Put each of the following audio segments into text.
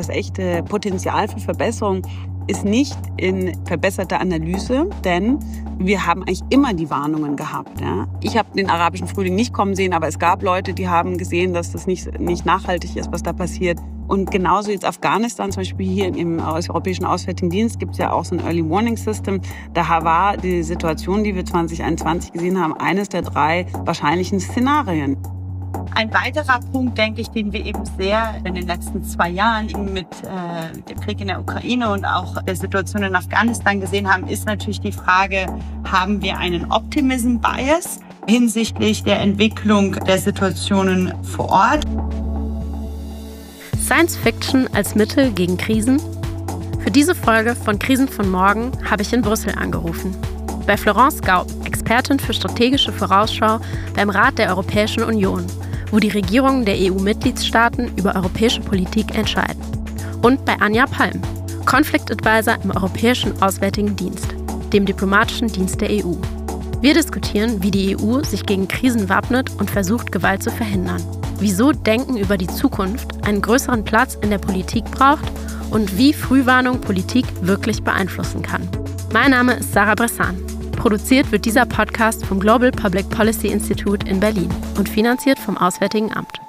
Das echte Potenzial für Verbesserung ist nicht in verbesserter Analyse, denn wir haben eigentlich immer die Warnungen gehabt. Ja. Ich habe den arabischen Frühling nicht kommen sehen, aber es gab Leute, die haben gesehen, dass das nicht, nicht nachhaltig ist, was da passiert. Und genauso jetzt Afghanistan, zum Beispiel hier im Europäischen Auswärtigen Dienst gibt es ja auch so ein Early Warning System. Da war die Situation, die wir 2021 gesehen haben, eines der drei wahrscheinlichen Szenarien. Ein weiterer Punkt, denke ich, den wir eben sehr in den letzten zwei Jahren eben mit äh, dem Krieg in der Ukraine und auch der Situation in Afghanistan gesehen haben, ist natürlich die Frage, haben wir einen Optimism Bias hinsichtlich der Entwicklung der Situationen vor Ort? Science Fiction als Mittel gegen Krisen? Für diese Folge von Krisen von morgen habe ich in Brüssel angerufen. Bei Florence Gaub, Expertin für strategische Vorausschau beim Rat der Europäischen Union wo die Regierungen der EU-Mitgliedstaaten über europäische Politik entscheiden. Und bei Anja Palm, Conflict Advisor im Europäischen Auswärtigen Dienst, dem diplomatischen Dienst der EU. Wir diskutieren, wie die EU sich gegen Krisen wappnet und versucht, Gewalt zu verhindern. Wieso Denken über die Zukunft einen größeren Platz in der Politik braucht und wie Frühwarnung Politik wirklich beeinflussen kann. Mein Name ist Sarah Bressan. Produziert wird dieser Podcast vom Global Public Policy Institute in Berlin und finanziert vom Auswärtigen Amt.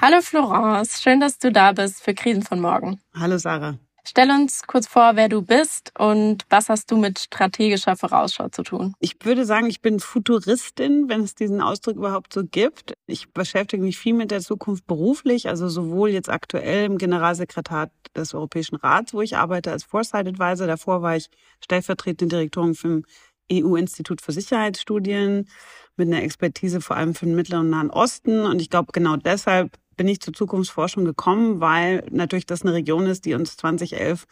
Hallo Florence, schön, dass du da bist für Krisen von morgen. Hallo Sarah. Stell uns kurz vor, wer du bist und was hast du mit strategischer Vorausschau zu tun? Ich würde sagen, ich bin Futuristin, wenn es diesen Ausdruck überhaupt so gibt. Ich beschäftige mich viel mit der Zukunft beruflich, also sowohl jetzt aktuell im Generalsekretariat des Europäischen Rats, wo ich arbeite als Foresight Advisor. Davor war ich stellvertretende Direktorin für EU-Institut für Sicherheitsstudien mit einer Expertise vor allem für den Mittleren und Nahen Osten. Und ich glaube, genau deshalb bin ich zur Zukunftsforschung gekommen, weil natürlich das eine Region ist, die uns 2011,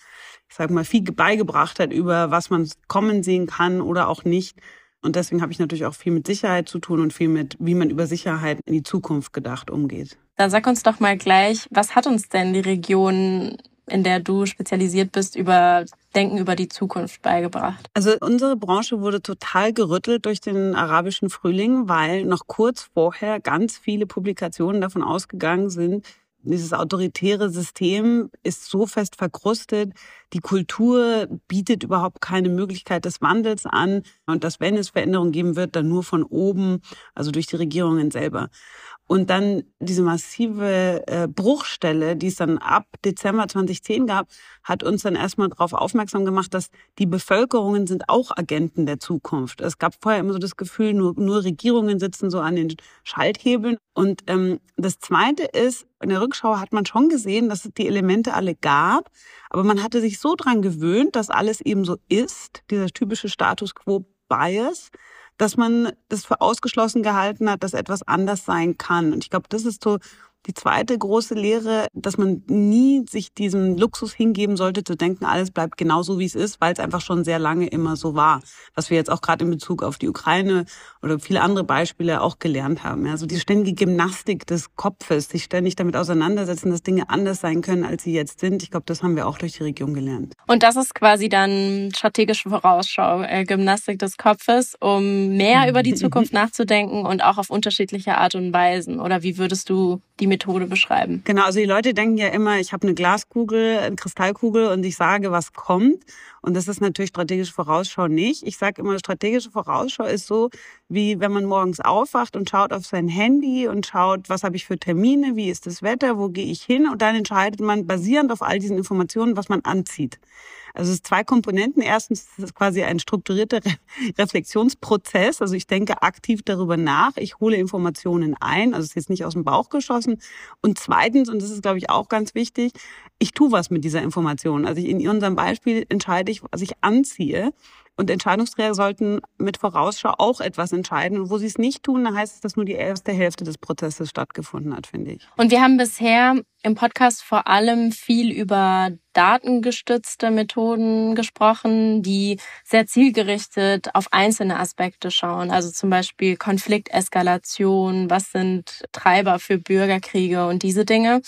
ich sage mal, viel beigebracht hat über was man kommen sehen kann oder auch nicht. Und deswegen habe ich natürlich auch viel mit Sicherheit zu tun und viel mit, wie man über Sicherheit in die Zukunft gedacht umgeht. Dann sag uns doch mal gleich, was hat uns denn die Region in der du spezialisiert bist, über Denken über die Zukunft beigebracht? Also unsere Branche wurde total gerüttelt durch den arabischen Frühling, weil noch kurz vorher ganz viele Publikationen davon ausgegangen sind, dieses autoritäre System ist so fest verkrustet, die Kultur bietet überhaupt keine Möglichkeit des Wandels an und dass, wenn es Veränderungen geben wird, dann nur von oben, also durch die Regierungen selber. Und dann diese massive äh, Bruchstelle, die es dann ab Dezember 2010 gab, hat uns dann erstmal darauf aufmerksam gemacht, dass die Bevölkerungen sind auch Agenten der Zukunft. Es gab vorher immer so das Gefühl, nur, nur Regierungen sitzen so an den Schalthebeln. Und ähm, das Zweite ist, in der Rückschau hat man schon gesehen, dass es die Elemente alle gab, aber man hatte sich so dran gewöhnt, dass alles eben so ist, dieser typische Status quo Bias, dass man das für ausgeschlossen gehalten hat, dass etwas anders sein kann. Und ich glaube, das ist so die zweite große Lehre, dass man nie sich diesem Luxus hingeben sollte, zu denken, alles bleibt genauso, wie es ist, weil es einfach schon sehr lange immer so war. Was wir jetzt auch gerade in Bezug auf die Ukraine oder viele andere Beispiele auch gelernt haben. Also die ständige Gymnastik des Kopfes, sich ständig damit auseinandersetzen, dass Dinge anders sein können, als sie jetzt sind. Ich glaube, das haben wir auch durch die Region gelernt. Und das ist quasi dann strategische Vorausschau, äh, Gymnastik des Kopfes, um mehr über die Zukunft nachzudenken und auch auf unterschiedliche Art und Weisen. Oder wie würdest du die Methode beschreiben? Genau, also die Leute denken ja immer, ich habe eine Glaskugel, eine Kristallkugel und ich sage, was kommt. Und das ist natürlich strategische Vorausschau nicht. Ich sage immer, strategische Vorausschau ist so, wie wenn man morgens aufwacht und schaut auf sein Handy und schaut, was habe ich für Termine, wie ist das Wetter, wo gehe ich hin und dann entscheidet man basierend auf all diesen Informationen, was man anzieht. Also es ist zwei Komponenten. Erstens ist es quasi ein strukturierter Reflexionsprozess. Also ich denke aktiv darüber nach. Ich hole Informationen ein. Also es ist jetzt nicht aus dem Bauch geschossen. Und zweitens, und das ist, glaube ich, auch ganz wichtig, ich tue was mit dieser Information. Also ich, in unserem Beispiel entscheide ich, was ich anziehe. Und Entscheidungsträger sollten mit Vorausschau auch etwas entscheiden. Und wo sie es nicht tun, dann heißt es, dass nur die erste Hälfte des Prozesses stattgefunden hat, finde ich. Und wir haben bisher im Podcast vor allem viel über datengestützte Methoden gesprochen, die sehr zielgerichtet auf einzelne Aspekte schauen. Also zum Beispiel Konflikteskalation, was sind Treiber für Bürgerkriege und diese Dinge.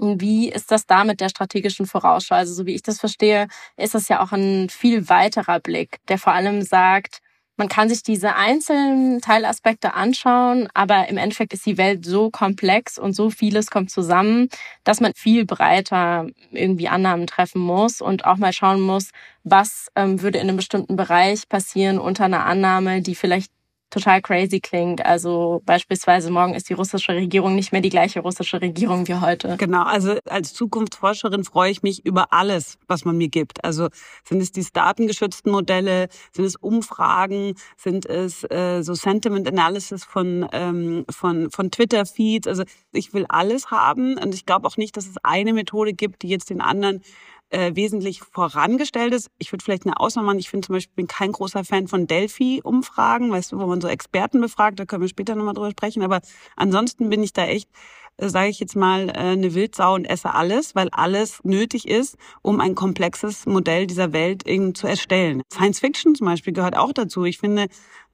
Wie ist das da mit der strategischen Vorausschau? Also so wie ich das verstehe, ist das ja auch ein viel weiterer Blick, der vor allem sagt, man kann sich diese einzelnen Teilaspekte anschauen, aber im Endeffekt ist die Welt so komplex und so vieles kommt zusammen, dass man viel breiter irgendwie Annahmen treffen muss und auch mal schauen muss, was ähm, würde in einem bestimmten Bereich passieren unter einer Annahme, die vielleicht total crazy klingt. Also beispielsweise morgen ist die russische Regierung nicht mehr die gleiche russische Regierung wie heute. Genau, also als Zukunftsforscherin freue ich mich über alles, was man mir gibt. Also sind es die datengeschützten Modelle, sind es Umfragen, sind es äh, so Sentiment Analysis von, ähm, von, von Twitter-Feeds. Also ich will alles haben und ich glaube auch nicht, dass es eine Methode gibt, die jetzt den anderen äh, wesentlich vorangestellt ist. Ich würde vielleicht eine Ausnahme machen. Ich finde zum Beispiel bin kein großer Fan von Delphi-Umfragen, weißt du, wo man so Experten befragt. Da können wir später nochmal drüber sprechen. Aber ansonsten bin ich da echt äh, sage ich jetzt mal, äh, eine Wildsau und esse alles, weil alles nötig ist, um ein komplexes Modell dieser Welt eben zu erstellen. Science Fiction zum Beispiel gehört auch dazu. Ich finde,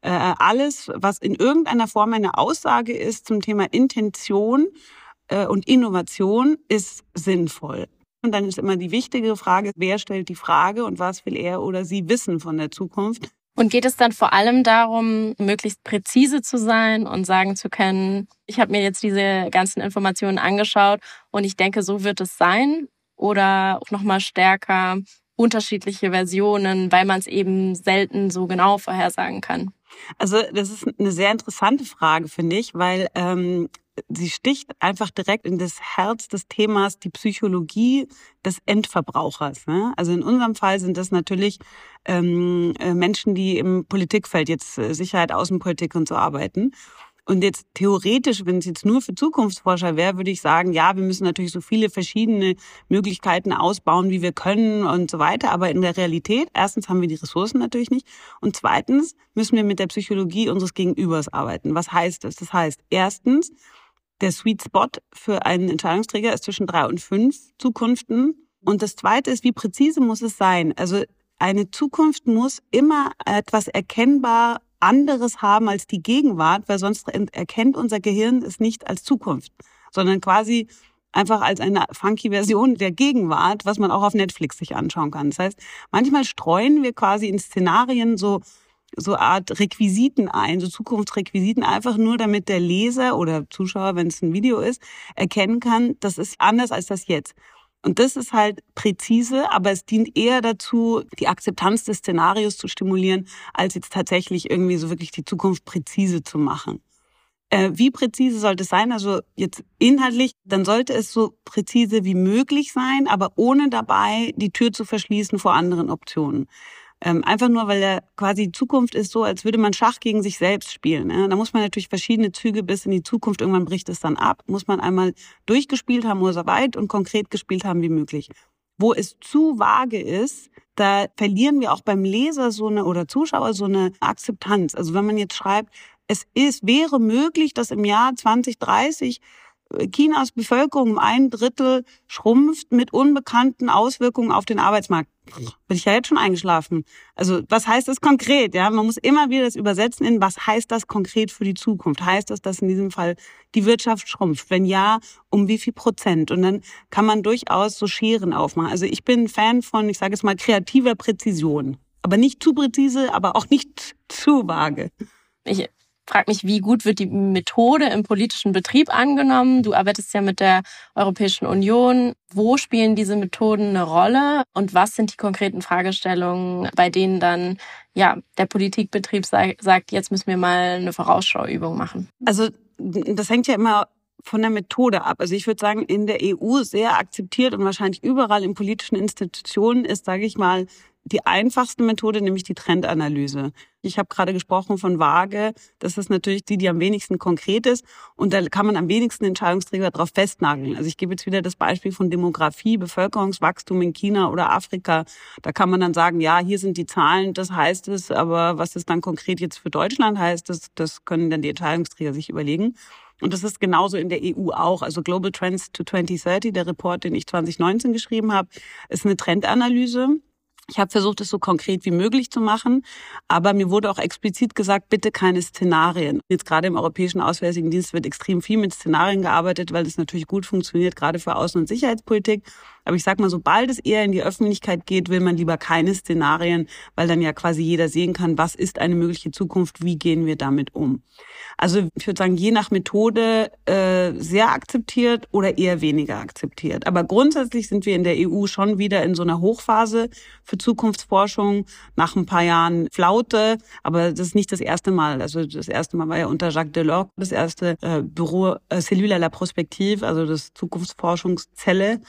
äh, alles, was in irgendeiner Form eine Aussage ist zum Thema Intention und Innovation, ist sinnvoll. Und dann ist immer die wichtige Frage, wer stellt die Frage und was will er oder sie wissen von der Zukunft. Und geht es dann vor allem darum, möglichst präzise zu sein und sagen zu können, ich habe mir jetzt diese ganzen Informationen angeschaut und ich denke, so wird es sein? Oder auch nochmal stärker unterschiedliche Versionen, weil man es eben selten so genau vorhersagen kann? Also das ist eine sehr interessante Frage, finde ich, weil ähm, sie sticht einfach direkt in das Herz des Themas, die Psychologie des Endverbrauchers. Ne? Also in unserem Fall sind das natürlich ähm, äh, Menschen, die im Politikfeld jetzt äh, Sicherheit, Außenpolitik und so arbeiten. Und jetzt theoretisch, wenn es jetzt nur für Zukunftsforscher wäre, würde ich sagen, ja, wir müssen natürlich so viele verschiedene Möglichkeiten ausbauen, wie wir können und so weiter. Aber in der Realität, erstens haben wir die Ressourcen natürlich nicht. Und zweitens müssen wir mit der Psychologie unseres Gegenübers arbeiten. Was heißt das? Das heißt, erstens, der Sweet Spot für einen Entscheidungsträger ist zwischen drei und fünf Zukunften. Und das zweite ist, wie präzise muss es sein? Also eine Zukunft muss immer etwas erkennbar anderes haben als die Gegenwart, weil sonst erkennt unser Gehirn es nicht als Zukunft, sondern quasi einfach als eine funky Version der Gegenwart, was man auch auf Netflix sich anschauen kann. Das heißt, manchmal streuen wir quasi in Szenarien so so Art Requisiten ein, so Zukunftsrequisiten, einfach nur damit der Leser oder Zuschauer, wenn es ein Video ist, erkennen kann, das ist anders als das jetzt. Und das ist halt präzise, aber es dient eher dazu, die Akzeptanz des Szenarios zu stimulieren, als jetzt tatsächlich irgendwie so wirklich die Zukunft präzise zu machen. Äh, wie präzise sollte es sein? Also jetzt inhaltlich, dann sollte es so präzise wie möglich sein, aber ohne dabei die Tür zu verschließen vor anderen Optionen. Ähm, einfach nur, weil er quasi die Zukunft ist so, als würde man Schach gegen sich selbst spielen. Ne? Da muss man natürlich verschiedene Züge bis in die Zukunft, irgendwann bricht es dann ab, muss man einmal durchgespielt haben oder so weit und konkret gespielt haben wie möglich. Wo es zu vage ist, da verlieren wir auch beim Leser so eine oder Zuschauer so eine Akzeptanz. Also wenn man jetzt schreibt, es ist, wäre möglich, dass im Jahr 2030 Chinas Bevölkerung um ein Drittel schrumpft mit unbekannten Auswirkungen auf den Arbeitsmarkt. Bin ich ja jetzt schon eingeschlafen. Also was heißt das konkret? Ja, man muss immer wieder das übersetzen in was heißt das konkret für die Zukunft? Heißt das, dass in diesem Fall die Wirtschaft schrumpft? Wenn ja, um wie viel Prozent? Und dann kann man durchaus so Scheren aufmachen. Also ich bin Fan von, ich sage es mal, kreativer Präzision. Aber nicht zu präzise, aber auch nicht zu vage. Ich frage mich, wie gut wird die Methode im politischen Betrieb angenommen? Du arbeitest ja mit der Europäischen Union. Wo spielen diese Methoden eine Rolle und was sind die konkreten Fragestellungen, bei denen dann ja der Politikbetrieb sagt, jetzt müssen wir mal eine Vorausschauübung machen? Also das hängt ja immer von der Methode ab. Also ich würde sagen, in der EU sehr akzeptiert und wahrscheinlich überall in politischen Institutionen ist, sage ich mal, die einfachste Methode, nämlich die Trendanalyse. Ich habe gerade gesprochen von Waage. Das ist natürlich die, die am wenigsten konkret ist. Und da kann man am wenigsten Entscheidungsträger darauf festnageln. Also ich gebe jetzt wieder das Beispiel von Demografie, Bevölkerungswachstum in China oder Afrika. Da kann man dann sagen, ja, hier sind die Zahlen, das heißt es. Aber was es dann konkret jetzt für Deutschland heißt, das, das können dann die Entscheidungsträger sich überlegen. Und das ist genauso in der EU auch. Also Global Trends to 2030, der Report, den ich 2019 geschrieben habe, ist eine Trendanalyse. Ich habe versucht, es so konkret wie möglich zu machen, aber mir wurde auch explizit gesagt, bitte keine Szenarien. Jetzt gerade im Europäischen Auswärtigen Dienst wird extrem viel mit Szenarien gearbeitet, weil es natürlich gut funktioniert, gerade für Außen- und Sicherheitspolitik. Aber ich sag mal, sobald es eher in die Öffentlichkeit geht, will man lieber keine Szenarien, weil dann ja quasi jeder sehen kann, was ist eine mögliche Zukunft, wie gehen wir damit um. Also ich würde sagen, je nach Methode äh, sehr akzeptiert oder eher weniger akzeptiert. Aber grundsätzlich sind wir in der EU schon wieder in so einer Hochphase für Zukunftsforschung. Nach ein paar Jahren Flaute, aber das ist nicht das erste Mal. Also das erste Mal war ja unter Jacques Delors das erste äh, Büro äh, Cellule la Prospective, also das Zukunftsforschungszelle.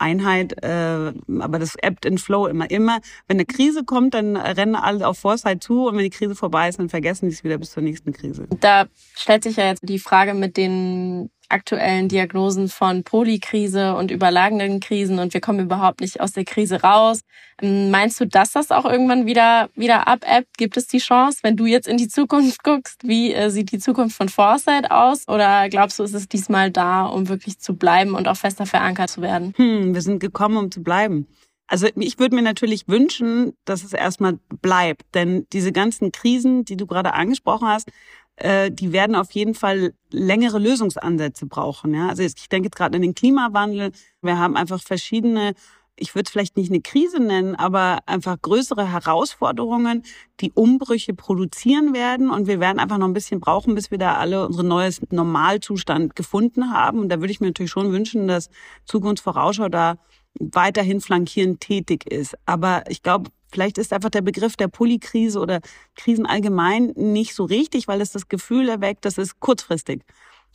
Einheit, äh, aber das ebbt in Flow immer. Immer, wenn eine Krise kommt, dann rennen alle auf Foresight zu und wenn die Krise vorbei ist, dann vergessen die es wieder bis zur nächsten Krise. Da stellt sich ja jetzt die Frage mit den aktuellen Diagnosen von Polykrise und überlagenden Krisen und wir kommen überhaupt nicht aus der Krise raus. Ähm, meinst du, dass das auch irgendwann wieder, wieder abebbt? Gibt es die Chance, wenn du jetzt in die Zukunft guckst, wie äh, sieht die Zukunft von Foresight aus? Oder glaubst du, ist es diesmal da, um wirklich zu bleiben und auch fester verankert zu werden? Hm, wir sind gekommen, um zu bleiben. Also ich würde mir natürlich wünschen, dass es erstmal bleibt. Denn diese ganzen Krisen, die du gerade angesprochen hast, äh, die werden auf jeden Fall längere Lösungsansätze brauchen. Ja? Also ich denke jetzt gerade an den Klimawandel. Wir haben einfach verschiedene ich würde es vielleicht nicht eine Krise nennen, aber einfach größere Herausforderungen, die Umbrüche produzieren werden. Und wir werden einfach noch ein bisschen brauchen, bis wir da alle unseren neues Normalzustand gefunden haben. Und da würde ich mir natürlich schon wünschen, dass Zukunftsvorausschau da weiterhin flankierend tätig ist. Aber ich glaube, vielleicht ist einfach der Begriff der Polykrise oder Krisen allgemein nicht so richtig, weil es das Gefühl erweckt, das ist kurzfristig.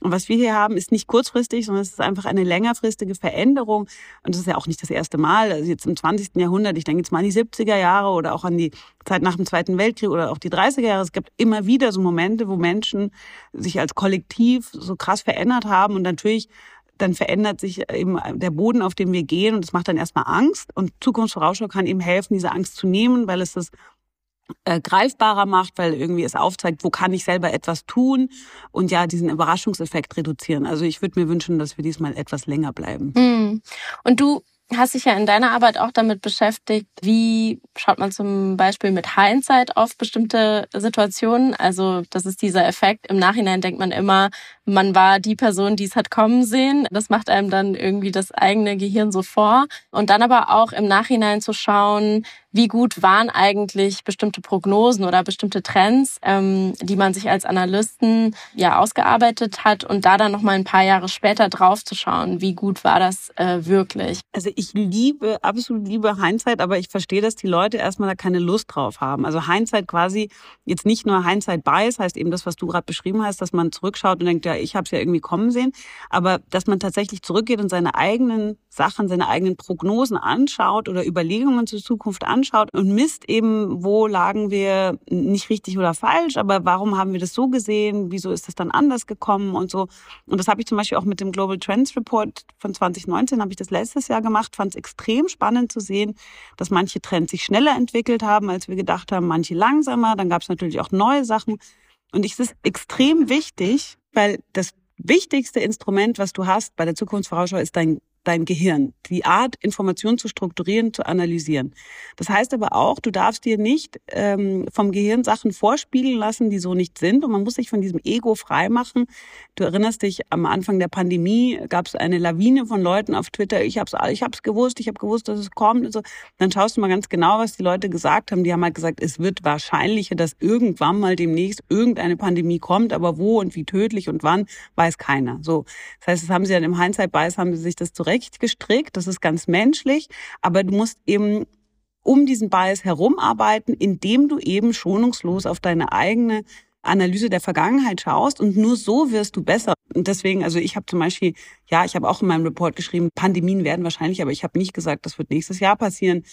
Und was wir hier haben, ist nicht kurzfristig, sondern es ist einfach eine längerfristige Veränderung. Und das ist ja auch nicht das erste Mal. Also jetzt im 20. Jahrhundert, ich denke jetzt mal an die 70er Jahre oder auch an die Zeit nach dem Zweiten Weltkrieg oder auch die 30er Jahre. Es gibt immer wieder so Momente, wo Menschen sich als Kollektiv so krass verändert haben und natürlich dann verändert sich eben der Boden, auf dem wir gehen und das macht dann erstmal Angst und Zukunftsvorausschau kann eben helfen, diese Angst zu nehmen, weil es das äh, greifbarer macht, weil irgendwie es aufzeigt, wo kann ich selber etwas tun und ja diesen Überraschungseffekt reduzieren. Also ich würde mir wünschen, dass wir diesmal etwas länger bleiben. Hm. Und du hast dich ja in deiner Arbeit auch damit beschäftigt, wie schaut man zum Beispiel mit Hindsight auf bestimmte Situationen. Also das ist dieser Effekt. Im Nachhinein denkt man immer, man war die Person, die es hat kommen sehen. Das macht einem dann irgendwie das eigene Gehirn so vor. Und dann aber auch im Nachhinein zu schauen, wie gut waren eigentlich bestimmte Prognosen oder bestimmte Trends, ähm, die man sich als Analysten ja ausgearbeitet hat und da dann noch mal ein paar Jahre später drauf zu schauen, wie gut war das äh, wirklich. Also ich liebe, absolut liebe Hindsight, aber ich verstehe, dass die Leute erstmal da keine Lust drauf haben. Also Hindsight quasi jetzt nicht nur Hindsight Bias, heißt eben das, was du gerade beschrieben hast, dass man zurückschaut und denkt, ja, ich habe es ja irgendwie kommen sehen, aber dass man tatsächlich zurückgeht und seine eigenen Sachen, seine eigenen Prognosen anschaut oder Überlegungen zur Zukunft anschaut und misst eben, wo lagen wir nicht richtig oder falsch, aber warum haben wir das so gesehen, wieso ist das dann anders gekommen und so. Und das habe ich zum Beispiel auch mit dem Global Trends Report von 2019, habe ich das letztes Jahr gemacht, fand es extrem spannend zu sehen, dass manche Trends sich schneller entwickelt haben, als wir gedacht haben, manche langsamer. Dann gab es natürlich auch neue Sachen. Und es ist extrem wichtig, weil das wichtigste Instrument, was du hast bei der Zukunftsvorausschau, ist dein dein Gehirn, die Art, Informationen zu strukturieren, zu analysieren. Das heißt aber auch, du darfst dir nicht ähm, vom Gehirn Sachen vorspiegeln lassen, die so nicht sind. Und man muss sich von diesem Ego freimachen. Du erinnerst dich, am Anfang der Pandemie gab es eine Lawine von Leuten auf Twitter. Ich hab's, ich hab's gewusst, ich habe gewusst, dass es kommt. Und so. Dann schaust du mal ganz genau, was die Leute gesagt haben. Die haben halt gesagt, es wird wahrscheinlicher, dass irgendwann mal demnächst irgendeine Pandemie kommt, aber wo und wie tödlich und wann, weiß keiner. So, das heißt, das haben sie dann im Hindsight-Bias, haben sie sich das zurecht zurecht gestrickt, das ist ganz menschlich, aber du musst eben um diesen Bias herumarbeiten, indem du eben schonungslos auf deine eigene Analyse der Vergangenheit schaust und nur so wirst du besser. Und deswegen, also ich habe zum Beispiel, ja, ich habe auch in meinem Report geschrieben, Pandemien werden wahrscheinlich, aber ich habe nicht gesagt, das wird nächstes Jahr passieren.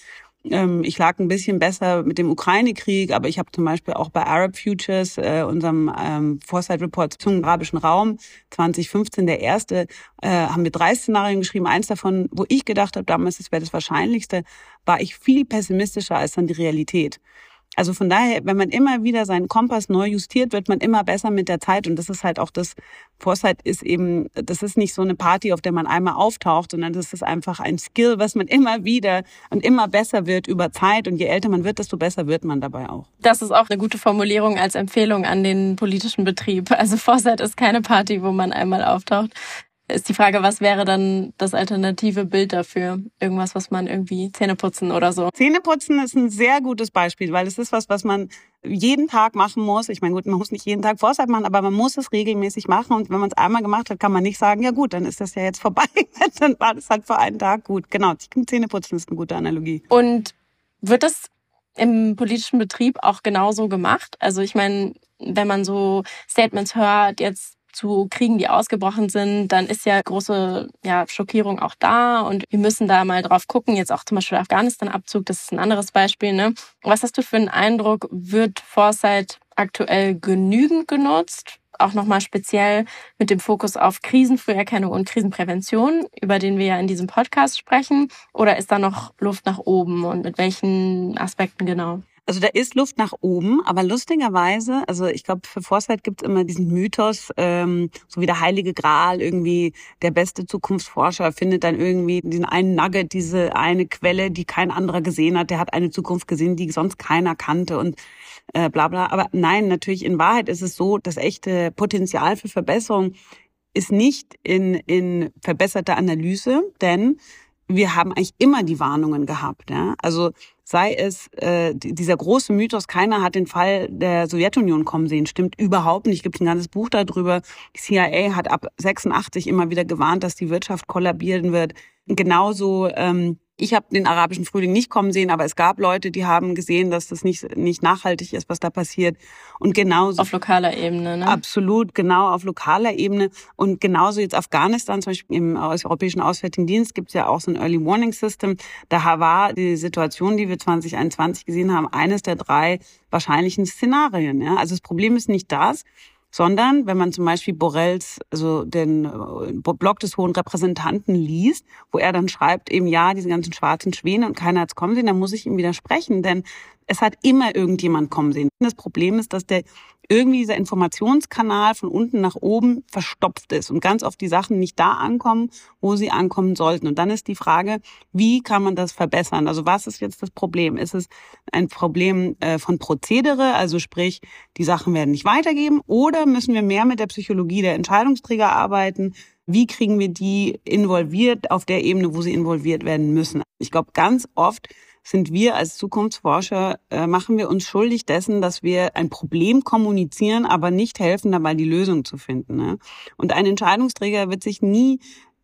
Ähm, ich lag ein bisschen besser mit dem Ukraine-Krieg, aber ich habe zum Beispiel auch bei Arab Futures, äh, unserem ähm, Foresight Report zum arabischen Raum 2015, der erste, äh, haben wir drei Szenarien geschrieben. Eins davon, wo ich gedacht habe, damals das wäre das Wahrscheinlichste, war ich viel pessimistischer als dann die Realität. Also von daher, wenn man immer wieder seinen Kompass neu justiert, wird man immer besser mit der Zeit. Und das ist halt auch das, Foresight ist eben, das ist nicht so eine Party, auf der man einmal auftaucht, sondern das ist einfach ein Skill, was man immer wieder und immer besser wird über Zeit. Und je älter man wird, desto besser wird man dabei auch. Das ist auch eine gute Formulierung als Empfehlung an den politischen Betrieb. Also Foresight ist keine Party, wo man einmal auftaucht. Ist die Frage, was wäre dann das alternative Bild dafür? Irgendwas, was man irgendwie Zähneputzen oder so. Zähneputzen ist ein sehr gutes Beispiel, weil es ist was, was man jeden Tag machen muss. Ich meine, gut, man muss nicht jeden Tag Vorzeit machen, aber man muss es regelmäßig machen. Und wenn man es einmal gemacht hat, kann man nicht sagen, ja gut, dann ist das ja jetzt vorbei. dann war das halt für einen Tag gut. Genau, Zähneputzen ist eine gute Analogie. Und wird das im politischen Betrieb auch genauso gemacht? Also ich meine, wenn man so Statements hört, jetzt zu Kriegen, die ausgebrochen sind, dann ist ja große ja, Schockierung auch da und wir müssen da mal drauf gucken. Jetzt auch zum Beispiel Afghanistan-Abzug, das ist ein anderes Beispiel. Ne? Was hast du für einen Eindruck? Wird Foresight aktuell genügend genutzt? Auch nochmal speziell mit dem Fokus auf Krisenfrüherkennung und Krisenprävention, über den wir ja in diesem Podcast sprechen? Oder ist da noch Luft nach oben und mit welchen Aspekten genau? Also da ist Luft nach oben, aber lustigerweise, also ich glaube, für Foresight gibt es immer diesen Mythos, ähm, so wie der heilige Gral, irgendwie der beste Zukunftsforscher findet dann irgendwie diesen einen Nugget, diese eine Quelle, die kein anderer gesehen hat, der hat eine Zukunft gesehen, die sonst keiner kannte und äh, bla bla. Aber nein, natürlich in Wahrheit ist es so, das echte Potenzial für Verbesserung ist nicht in, in verbesserter Analyse, denn wir haben eigentlich immer die Warnungen gehabt. Ja? Also sei es äh, dieser große Mythos, keiner hat den Fall der Sowjetunion kommen sehen, stimmt überhaupt nicht. Es gibt ein ganzes Buch darüber. Die CIA hat ab 86 immer wieder gewarnt, dass die Wirtschaft kollabieren wird. Genauso ähm, ich habe den arabischen Frühling nicht kommen sehen, aber es gab Leute, die haben gesehen, dass das nicht, nicht nachhaltig ist, was da passiert. Und genauso. Auf lokaler Ebene, ne? Absolut, genau, auf lokaler Ebene. Und genauso jetzt Afghanistan, zum Beispiel im Europäischen Auswärtigen Dienst gibt es ja auch so ein Early Warning System. Da war die Situation, die wir 2021 gesehen haben, eines der drei wahrscheinlichen Szenarien. Ja? Also das Problem ist nicht das, sondern wenn man zum Beispiel Borrells, also den äh, Blog des Hohen Repräsentanten liest, wo er dann schreibt, eben ja, diese ganzen schwarzen Schwäne und keiner hat's kommen sehen, dann muss ich ihm widersprechen, denn es hat immer irgendjemand kommen sehen. Das Problem ist, dass der irgendwie dieser Informationskanal von unten nach oben verstopft ist und ganz oft die Sachen nicht da ankommen, wo sie ankommen sollten. Und dann ist die Frage, wie kann man das verbessern? Also was ist jetzt das Problem? Ist es ein Problem äh, von Prozedere, also sprich, die Sachen werden nicht weitergeben, oder müssen wir mehr mit der Psychologie der Entscheidungsträger arbeiten? Wie kriegen wir die involviert auf der Ebene, wo sie involviert werden müssen? Ich glaube, ganz oft sind wir als Zukunftsforscher, äh, machen wir uns schuldig dessen, dass wir ein Problem kommunizieren, aber nicht helfen dabei, die Lösung zu finden. Ne? Und ein Entscheidungsträger wird sich nie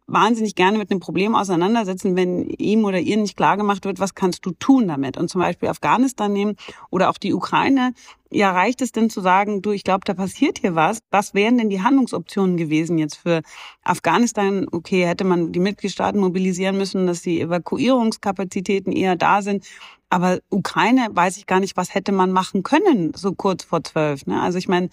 wahnsinnig gerne mit einem Problem auseinandersetzen, wenn ihm oder ihr nicht klar gemacht wird, was kannst du tun damit? Und zum Beispiel Afghanistan nehmen oder auch die Ukraine. Ja, reicht es denn zu sagen, du, ich glaube, da passiert hier was? Was wären denn die Handlungsoptionen gewesen jetzt für Afghanistan? Okay, hätte man die Mitgliedstaaten mobilisieren müssen, dass die Evakuierungskapazitäten eher da sind. Aber Ukraine weiß ich gar nicht, was hätte man machen können, so kurz vor zwölf. Ne? Also ich meine,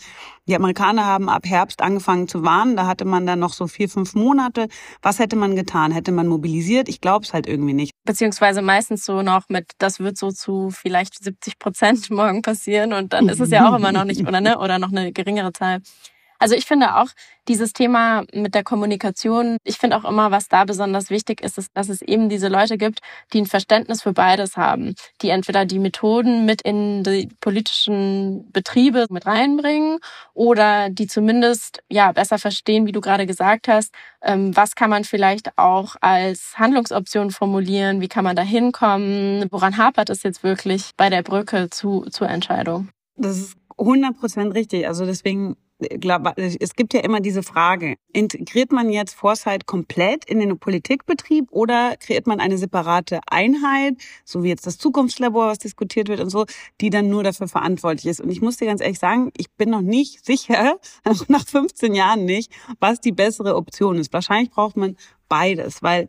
die Amerikaner haben ab Herbst angefangen zu warnen, da hatte man dann noch so vier, fünf Monate. Was hätte man getan? Hätte man mobilisiert? Ich glaube es halt irgendwie nicht. Beziehungsweise meistens so noch mit, das wird so zu vielleicht 70 Prozent morgen passieren und dann ist es ja auch immer noch nicht, oder ne? Oder noch eine geringere Zahl. Also ich finde auch dieses Thema mit der Kommunikation, ich finde auch immer, was da besonders wichtig ist, ist, dass es eben diese Leute gibt, die ein Verständnis für beides haben, die entweder die Methoden mit in die politischen Betriebe mit reinbringen oder die zumindest ja besser verstehen, wie du gerade gesagt hast, ähm, was kann man vielleicht auch als Handlungsoption formulieren, wie kann man da hinkommen, woran hapert es jetzt wirklich bei der Brücke zu, zur Entscheidung? Das ist 100 Prozent richtig. Also deswegen es gibt ja immer diese Frage, integriert man jetzt Foresight komplett in den Politikbetrieb oder kreiert man eine separate Einheit, so wie jetzt das Zukunftslabor, was diskutiert wird und so, die dann nur dafür verantwortlich ist? Und ich muss dir ganz ehrlich sagen, ich bin noch nicht sicher, nach 15 Jahren nicht, was die bessere Option ist. Wahrscheinlich braucht man beides, weil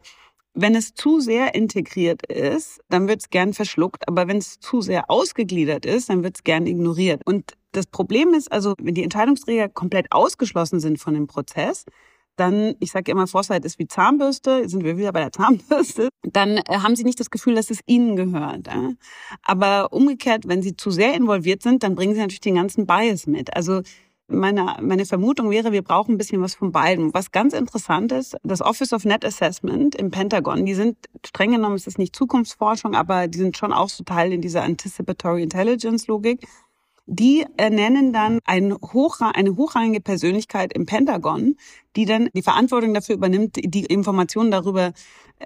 wenn es zu sehr integriert ist, dann wird es gern verschluckt, aber wenn es zu sehr ausgegliedert ist, dann wird es gern ignoriert. Und das Problem ist also, wenn die Entscheidungsträger komplett ausgeschlossen sind von dem Prozess, dann, ich sage immer, Foresight ist wie Zahnbürste, sind wir wieder bei der Zahnbürste, dann äh, haben sie nicht das Gefühl, dass es ihnen gehört. Aber umgekehrt, wenn sie zu sehr involviert sind, dann bringen sie natürlich den ganzen Bias mit. Also meine, meine Vermutung wäre, wir brauchen ein bisschen was von beiden. Was ganz interessant ist, das Office of Net Assessment im Pentagon, die sind streng genommen, es ist nicht Zukunftsforschung, aber die sind schon auch so Teil in dieser Anticipatory Intelligence Logik Die ernennen dann ein Hochra eine hochrangige Persönlichkeit im Pentagon, die dann die Verantwortung dafür übernimmt, die Informationen darüber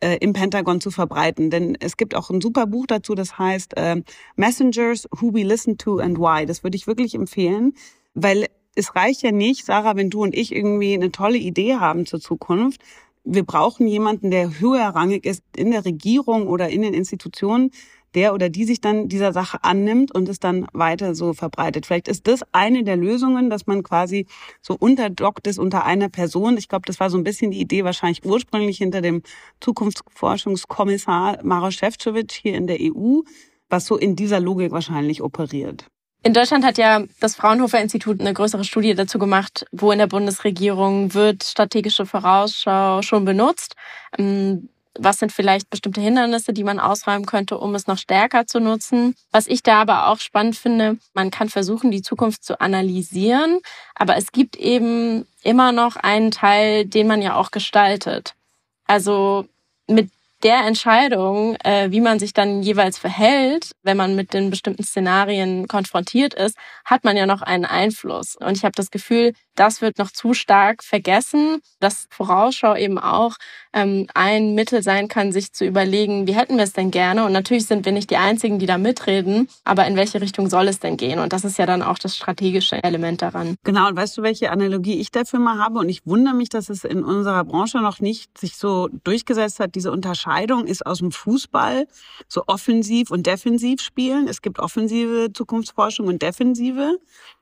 äh, im Pentagon zu verbreiten. Denn es gibt auch ein super Buch dazu, das heißt äh, Messengers, Who We Listen to and Why. Das würde ich wirklich empfehlen, weil es reicht ja nicht, Sarah, wenn du und ich irgendwie eine tolle Idee haben zur Zukunft. Wir brauchen jemanden, der höherrangig ist in der Regierung oder in den Institutionen, der oder die sich dann dieser Sache annimmt und es dann weiter so verbreitet. Vielleicht ist das eine der Lösungen, dass man quasi so unterdockt ist unter einer Person. Ich glaube, das war so ein bisschen die Idee wahrscheinlich ursprünglich hinter dem Zukunftsforschungskommissar Maros Šefčovič hier in der EU, was so in dieser Logik wahrscheinlich operiert. In Deutschland hat ja das Fraunhofer Institut eine größere Studie dazu gemacht, wo in der Bundesregierung wird strategische Vorausschau schon benutzt. Ähm, was sind vielleicht bestimmte Hindernisse, die man ausräumen könnte, um es noch stärker zu nutzen? Was ich da aber auch spannend finde, man kann versuchen, die Zukunft zu analysieren, aber es gibt eben immer noch einen Teil, den man ja auch gestaltet. Also mit der Entscheidung, äh, wie man sich dann jeweils verhält, wenn man mit den bestimmten Szenarien konfrontiert ist, hat man ja noch einen Einfluss. Und ich habe das Gefühl, das wird noch zu stark vergessen, dass Vorausschau eben auch ähm, ein Mittel sein kann, sich zu überlegen, wie hätten wir es denn gerne? Und natürlich sind wir nicht die Einzigen, die da mitreden, aber in welche Richtung soll es denn gehen? Und das ist ja dann auch das strategische Element daran. Genau, und weißt du, welche Analogie ich dafür mal habe? Und ich wundere mich, dass es in unserer Branche noch nicht sich so durchgesetzt hat, diese Unterscheidung ist aus dem Fußball so offensiv und defensiv spielen. Es gibt offensive Zukunftsforschung und defensive.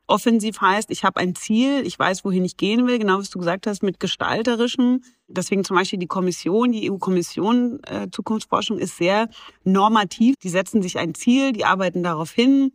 Offensiv heißt, ich habe ein Ziel, ich weiß, wohin ich gehen will, genau was du gesagt hast, mit gestalterischem. Deswegen zum Beispiel die Kommission, die EU-Kommission äh, Zukunftsforschung ist sehr normativ. Die setzen sich ein Ziel, die arbeiten darauf hin,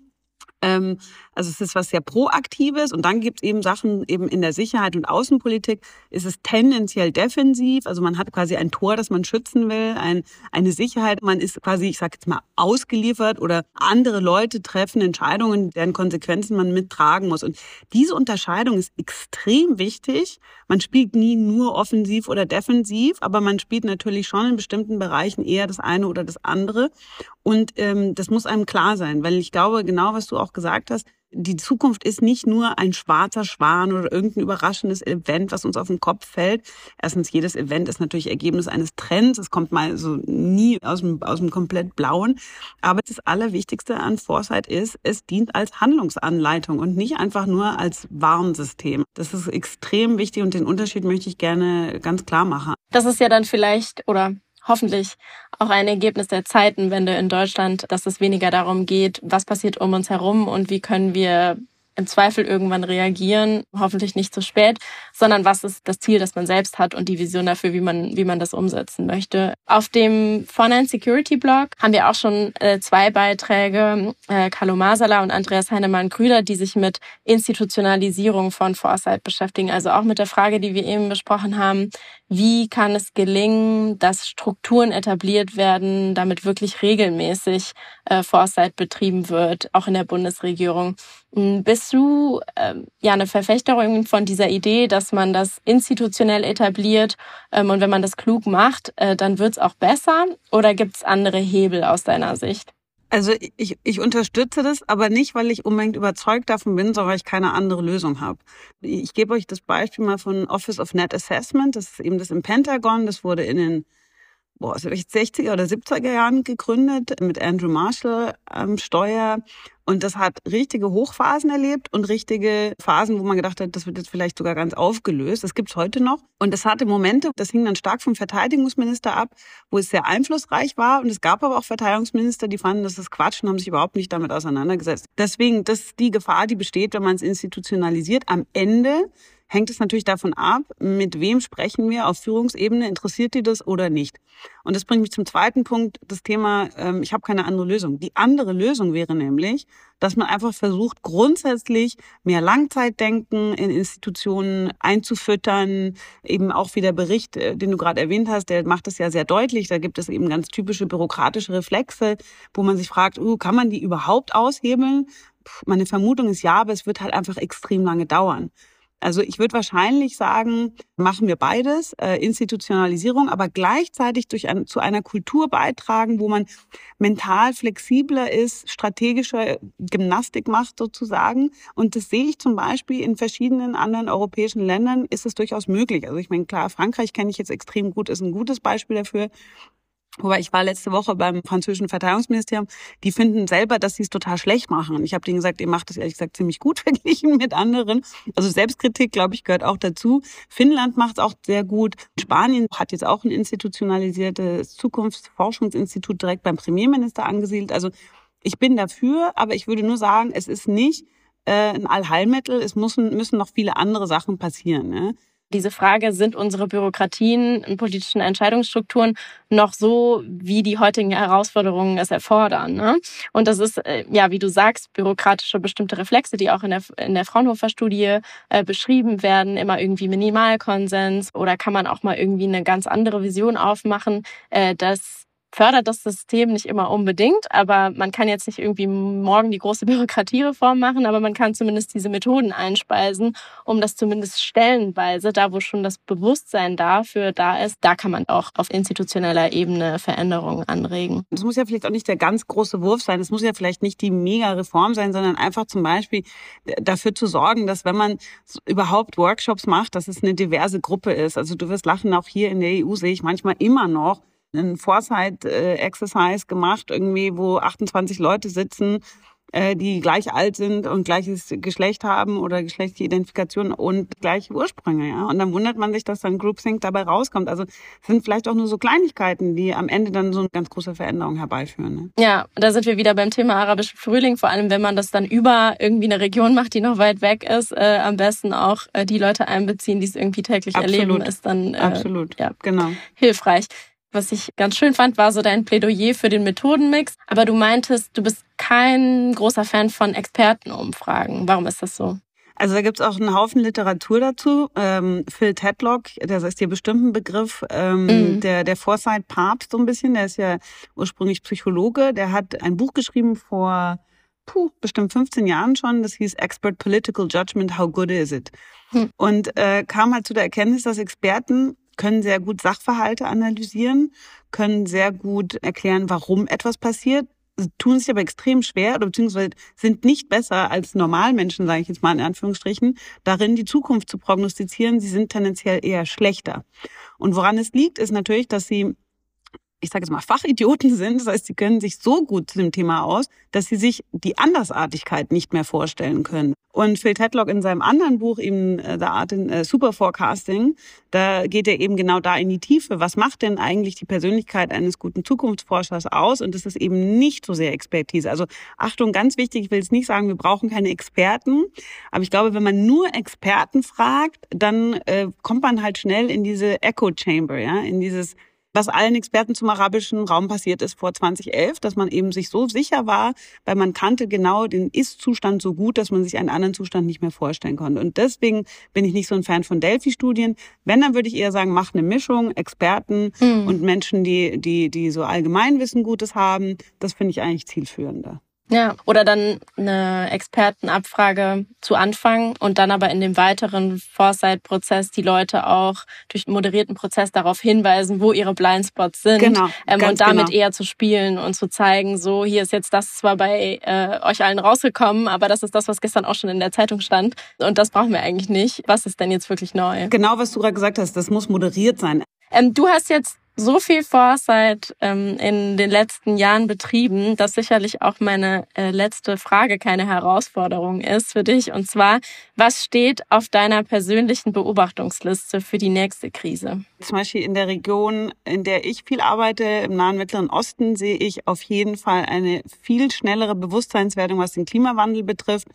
also es ist was sehr Proaktives und dann gibt es eben Sachen eben in der Sicherheit und Außenpolitik ist es tendenziell defensiv. Also man hat quasi ein Tor, das man schützen will, ein, eine Sicherheit. Man ist quasi, ich sage jetzt mal, ausgeliefert oder andere Leute treffen Entscheidungen, deren Konsequenzen man mittragen muss. Und diese Unterscheidung ist extrem wichtig. Man spielt nie nur offensiv oder defensiv, aber man spielt natürlich schon in bestimmten Bereichen eher das eine oder das andere. Und ähm, das muss einem klar sein, weil ich glaube, genau was du auch gesagt hast, die Zukunft ist nicht nur ein schwarzer Schwan oder irgendein überraschendes Event, was uns auf den Kopf fällt. Erstens, jedes Event ist natürlich Ergebnis eines Trends. Es kommt mal so nie aus dem, aus dem komplett Blauen. Aber das Allerwichtigste an Foresight ist, es dient als Handlungsanleitung und nicht einfach nur als Warnsystem. Das ist extrem wichtig und den Unterschied möchte ich gerne ganz klar machen. Das ist ja dann vielleicht, oder hoffentlich auch ein Ergebnis der Zeitenwende in Deutschland, dass es weniger darum geht, was passiert um uns herum und wie können wir im Zweifel irgendwann reagieren, hoffentlich nicht zu spät, sondern was ist das Ziel, das man selbst hat und die Vision dafür, wie man, wie man das umsetzen möchte. Auf dem Finance Security Blog haben wir auch schon äh, zwei Beiträge, äh, Carlo Masala und Andreas Heinemann-Krüder, die sich mit Institutionalisierung von Foresight beschäftigen, also auch mit der Frage, die wir eben besprochen haben, wie kann es gelingen, dass Strukturen etabliert werden, damit wirklich regelmäßig äh, Foresight betrieben wird, auch in der Bundesregierung. Hm, bist du ähm, ja eine Verfechterin von dieser Idee, dass man das institutionell etabliert ähm, und wenn man das klug macht, äh, dann wird es auch besser? Oder gibt es andere Hebel aus deiner Sicht? Also ich, ich unterstütze das, aber nicht, weil ich unbedingt überzeugt davon bin, sondern weil ich keine andere Lösung habe. Ich gebe euch das Beispiel mal von Office of Net Assessment. Das ist eben das im Pentagon. Das wurde in den boah, 60er oder 70er Jahren gegründet mit Andrew Marshall am Steuer. Und das hat richtige Hochphasen erlebt und richtige Phasen, wo man gedacht hat, das wird jetzt vielleicht sogar ganz aufgelöst. Das gibt's heute noch. Und das hatte Momente, das hing dann stark vom Verteidigungsminister ab, wo es sehr einflussreich war. Und es gab aber auch Verteidigungsminister, die fanden, das ist Quatsch und haben sich überhaupt nicht damit auseinandergesetzt. Deswegen, das ist die Gefahr, die besteht, wenn man es institutionalisiert. Am Ende hängt es natürlich davon ab, mit wem sprechen wir auf Führungsebene, interessiert die das oder nicht. Und das bringt mich zum zweiten Punkt, das Thema, ähm, ich habe keine andere Lösung. Die andere Lösung wäre nämlich, dass man einfach versucht, grundsätzlich mehr Langzeitdenken in Institutionen einzufüttern. Eben auch wie der Bericht, äh, den du gerade erwähnt hast, der macht es ja sehr deutlich. Da gibt es eben ganz typische bürokratische Reflexe, wo man sich fragt, uh, kann man die überhaupt aushebeln? Meine Vermutung ist ja, aber es wird halt einfach extrem lange dauern. Also ich würde wahrscheinlich sagen, machen wir beides, äh, Institutionalisierung, aber gleichzeitig durch ein, zu einer Kultur beitragen, wo man mental flexibler ist, strategische Gymnastik macht sozusagen. Und das sehe ich zum Beispiel in verschiedenen anderen europäischen Ländern ist es durchaus möglich. Also ich meine, klar, Frankreich kenne ich jetzt extrem gut, ist ein gutes Beispiel dafür. Wobei ich war letzte Woche beim französischen Verteidigungsministerium. Die finden selber, dass sie es total schlecht machen. Und ich habe denen gesagt, ihr macht das ehrlich gesagt ziemlich gut verglichen mit anderen. Also Selbstkritik, glaube ich, gehört auch dazu. Finnland macht es auch sehr gut. Spanien hat jetzt auch ein institutionalisiertes Zukunftsforschungsinstitut direkt beim Premierminister angesiedelt. Also ich bin dafür, aber ich würde nur sagen, es ist nicht äh, ein Allheilmittel. Es müssen, müssen noch viele andere Sachen passieren. Ne? Diese Frage, sind unsere Bürokratien und politischen Entscheidungsstrukturen noch so, wie die heutigen Herausforderungen es erfordern? Ne? Und das ist, äh, ja, wie du sagst, bürokratische bestimmte Reflexe, die auch in der, in der Fraunhofer-Studie äh, beschrieben werden, immer irgendwie Minimalkonsens oder kann man auch mal irgendwie eine ganz andere Vision aufmachen, äh, dass fördert das System nicht immer unbedingt, aber man kann jetzt nicht irgendwie morgen die große Bürokratiereform machen, aber man kann zumindest diese Methoden einspeisen, um das zumindest stellenweise, da wo schon das Bewusstsein dafür da ist, da kann man auch auf institutioneller Ebene Veränderungen anregen. Es muss ja vielleicht auch nicht der ganz große Wurf sein, es muss ja vielleicht nicht die Mega-Reform sein, sondern einfach zum Beispiel dafür zu sorgen, dass wenn man überhaupt Workshops macht, dass es eine diverse Gruppe ist. Also du wirst lachen, auch hier in der EU sehe ich manchmal immer noch ein Foresight-Exercise gemacht, irgendwie, wo 28 Leute sitzen, äh, die gleich alt sind und gleiches Geschlecht haben oder geschlechtliche Identifikation und gleiche Ursprünge, ja. Und dann wundert man sich, dass dann Groupthink dabei rauskommt. Also sind vielleicht auch nur so Kleinigkeiten, die am Ende dann so eine ganz große Veränderung herbeiführen. Ne? Ja, da sind wir wieder beim Thema arabischen Frühling, vor allem wenn man das dann über irgendwie eine Region macht, die noch weit weg ist, äh, am besten auch äh, die Leute einbeziehen, die es irgendwie täglich Absolut. erleben, ist dann äh, Absolut. Ja, genau. hilfreich. Was ich ganz schön fand, war so dein Plädoyer für den Methodenmix. Aber du meintest, du bist kein großer Fan von Expertenumfragen. Warum ist das so? Also da gibt's auch einen Haufen Literatur dazu. Ähm, Phil Tedlock, das ist dir bestimmt ein Begriff, ähm, mhm. der, der Foresight-Papst so ein bisschen, der ist ja ursprünglich Psychologe, der hat ein Buch geschrieben vor puh, bestimmt 15 Jahren schon, das hieß Expert Political Judgment, How Good Is It? Mhm. Und äh, kam halt zu der Erkenntnis, dass Experten können sehr gut Sachverhalte analysieren, können sehr gut erklären, warum etwas passiert, tun sich aber extrem schwer oder beziehungsweise sind nicht besser als Normalmenschen, sage ich jetzt mal in Anführungsstrichen, darin die Zukunft zu prognostizieren. Sie sind tendenziell eher schlechter. Und woran es liegt, ist natürlich, dass sie ich sage jetzt mal, Fachidioten sind. Das heißt, sie können sich so gut zu dem Thema aus, dass sie sich die Andersartigkeit nicht mehr vorstellen können. Und Phil Tedlock in seinem anderen Buch, eben äh, The Art in uh, Super Forecasting, da geht er eben genau da in die Tiefe. Was macht denn eigentlich die Persönlichkeit eines guten Zukunftsforschers aus? Und das ist eben nicht so sehr Expertise. Also Achtung, ganz wichtig, ich will jetzt nicht sagen, wir brauchen keine Experten. Aber ich glaube, wenn man nur Experten fragt, dann äh, kommt man halt schnell in diese Echo Chamber, ja, in dieses was allen Experten zum arabischen Raum passiert ist vor 2011, dass man eben sich so sicher war, weil man kannte genau den Ist-Zustand so gut, dass man sich einen anderen Zustand nicht mehr vorstellen konnte. Und deswegen bin ich nicht so ein Fan von Delphi-Studien. Wenn, dann würde ich eher sagen, mach eine Mischung, Experten mhm. und Menschen, die, die, die so Allgemeinwissen Gutes haben. Das finde ich eigentlich zielführender. Ja, oder dann eine Expertenabfrage zu Anfang und dann aber in dem weiteren Foresight-Prozess die Leute auch durch einen moderierten Prozess darauf hinweisen, wo ihre Blindspots sind genau, ähm, und damit genau. eher zu spielen und zu zeigen, so hier ist jetzt das zwar bei äh, euch allen rausgekommen, aber das ist das, was gestern auch schon in der Zeitung stand und das brauchen wir eigentlich nicht. Was ist denn jetzt wirklich neu? Genau, was du gerade gesagt hast, das muss moderiert sein. Ähm, du hast jetzt so viel Foresight ähm, in den letzten Jahren betrieben, dass sicherlich auch meine äh, letzte Frage keine Herausforderung ist für dich. Und zwar, was steht auf deiner persönlichen Beobachtungsliste für die nächste Krise? Zum Beispiel in der Region, in der ich viel arbeite, im nahen Mittleren Osten, sehe ich auf jeden Fall eine viel schnellere Bewusstseinswerdung, was den Klimawandel betrifft,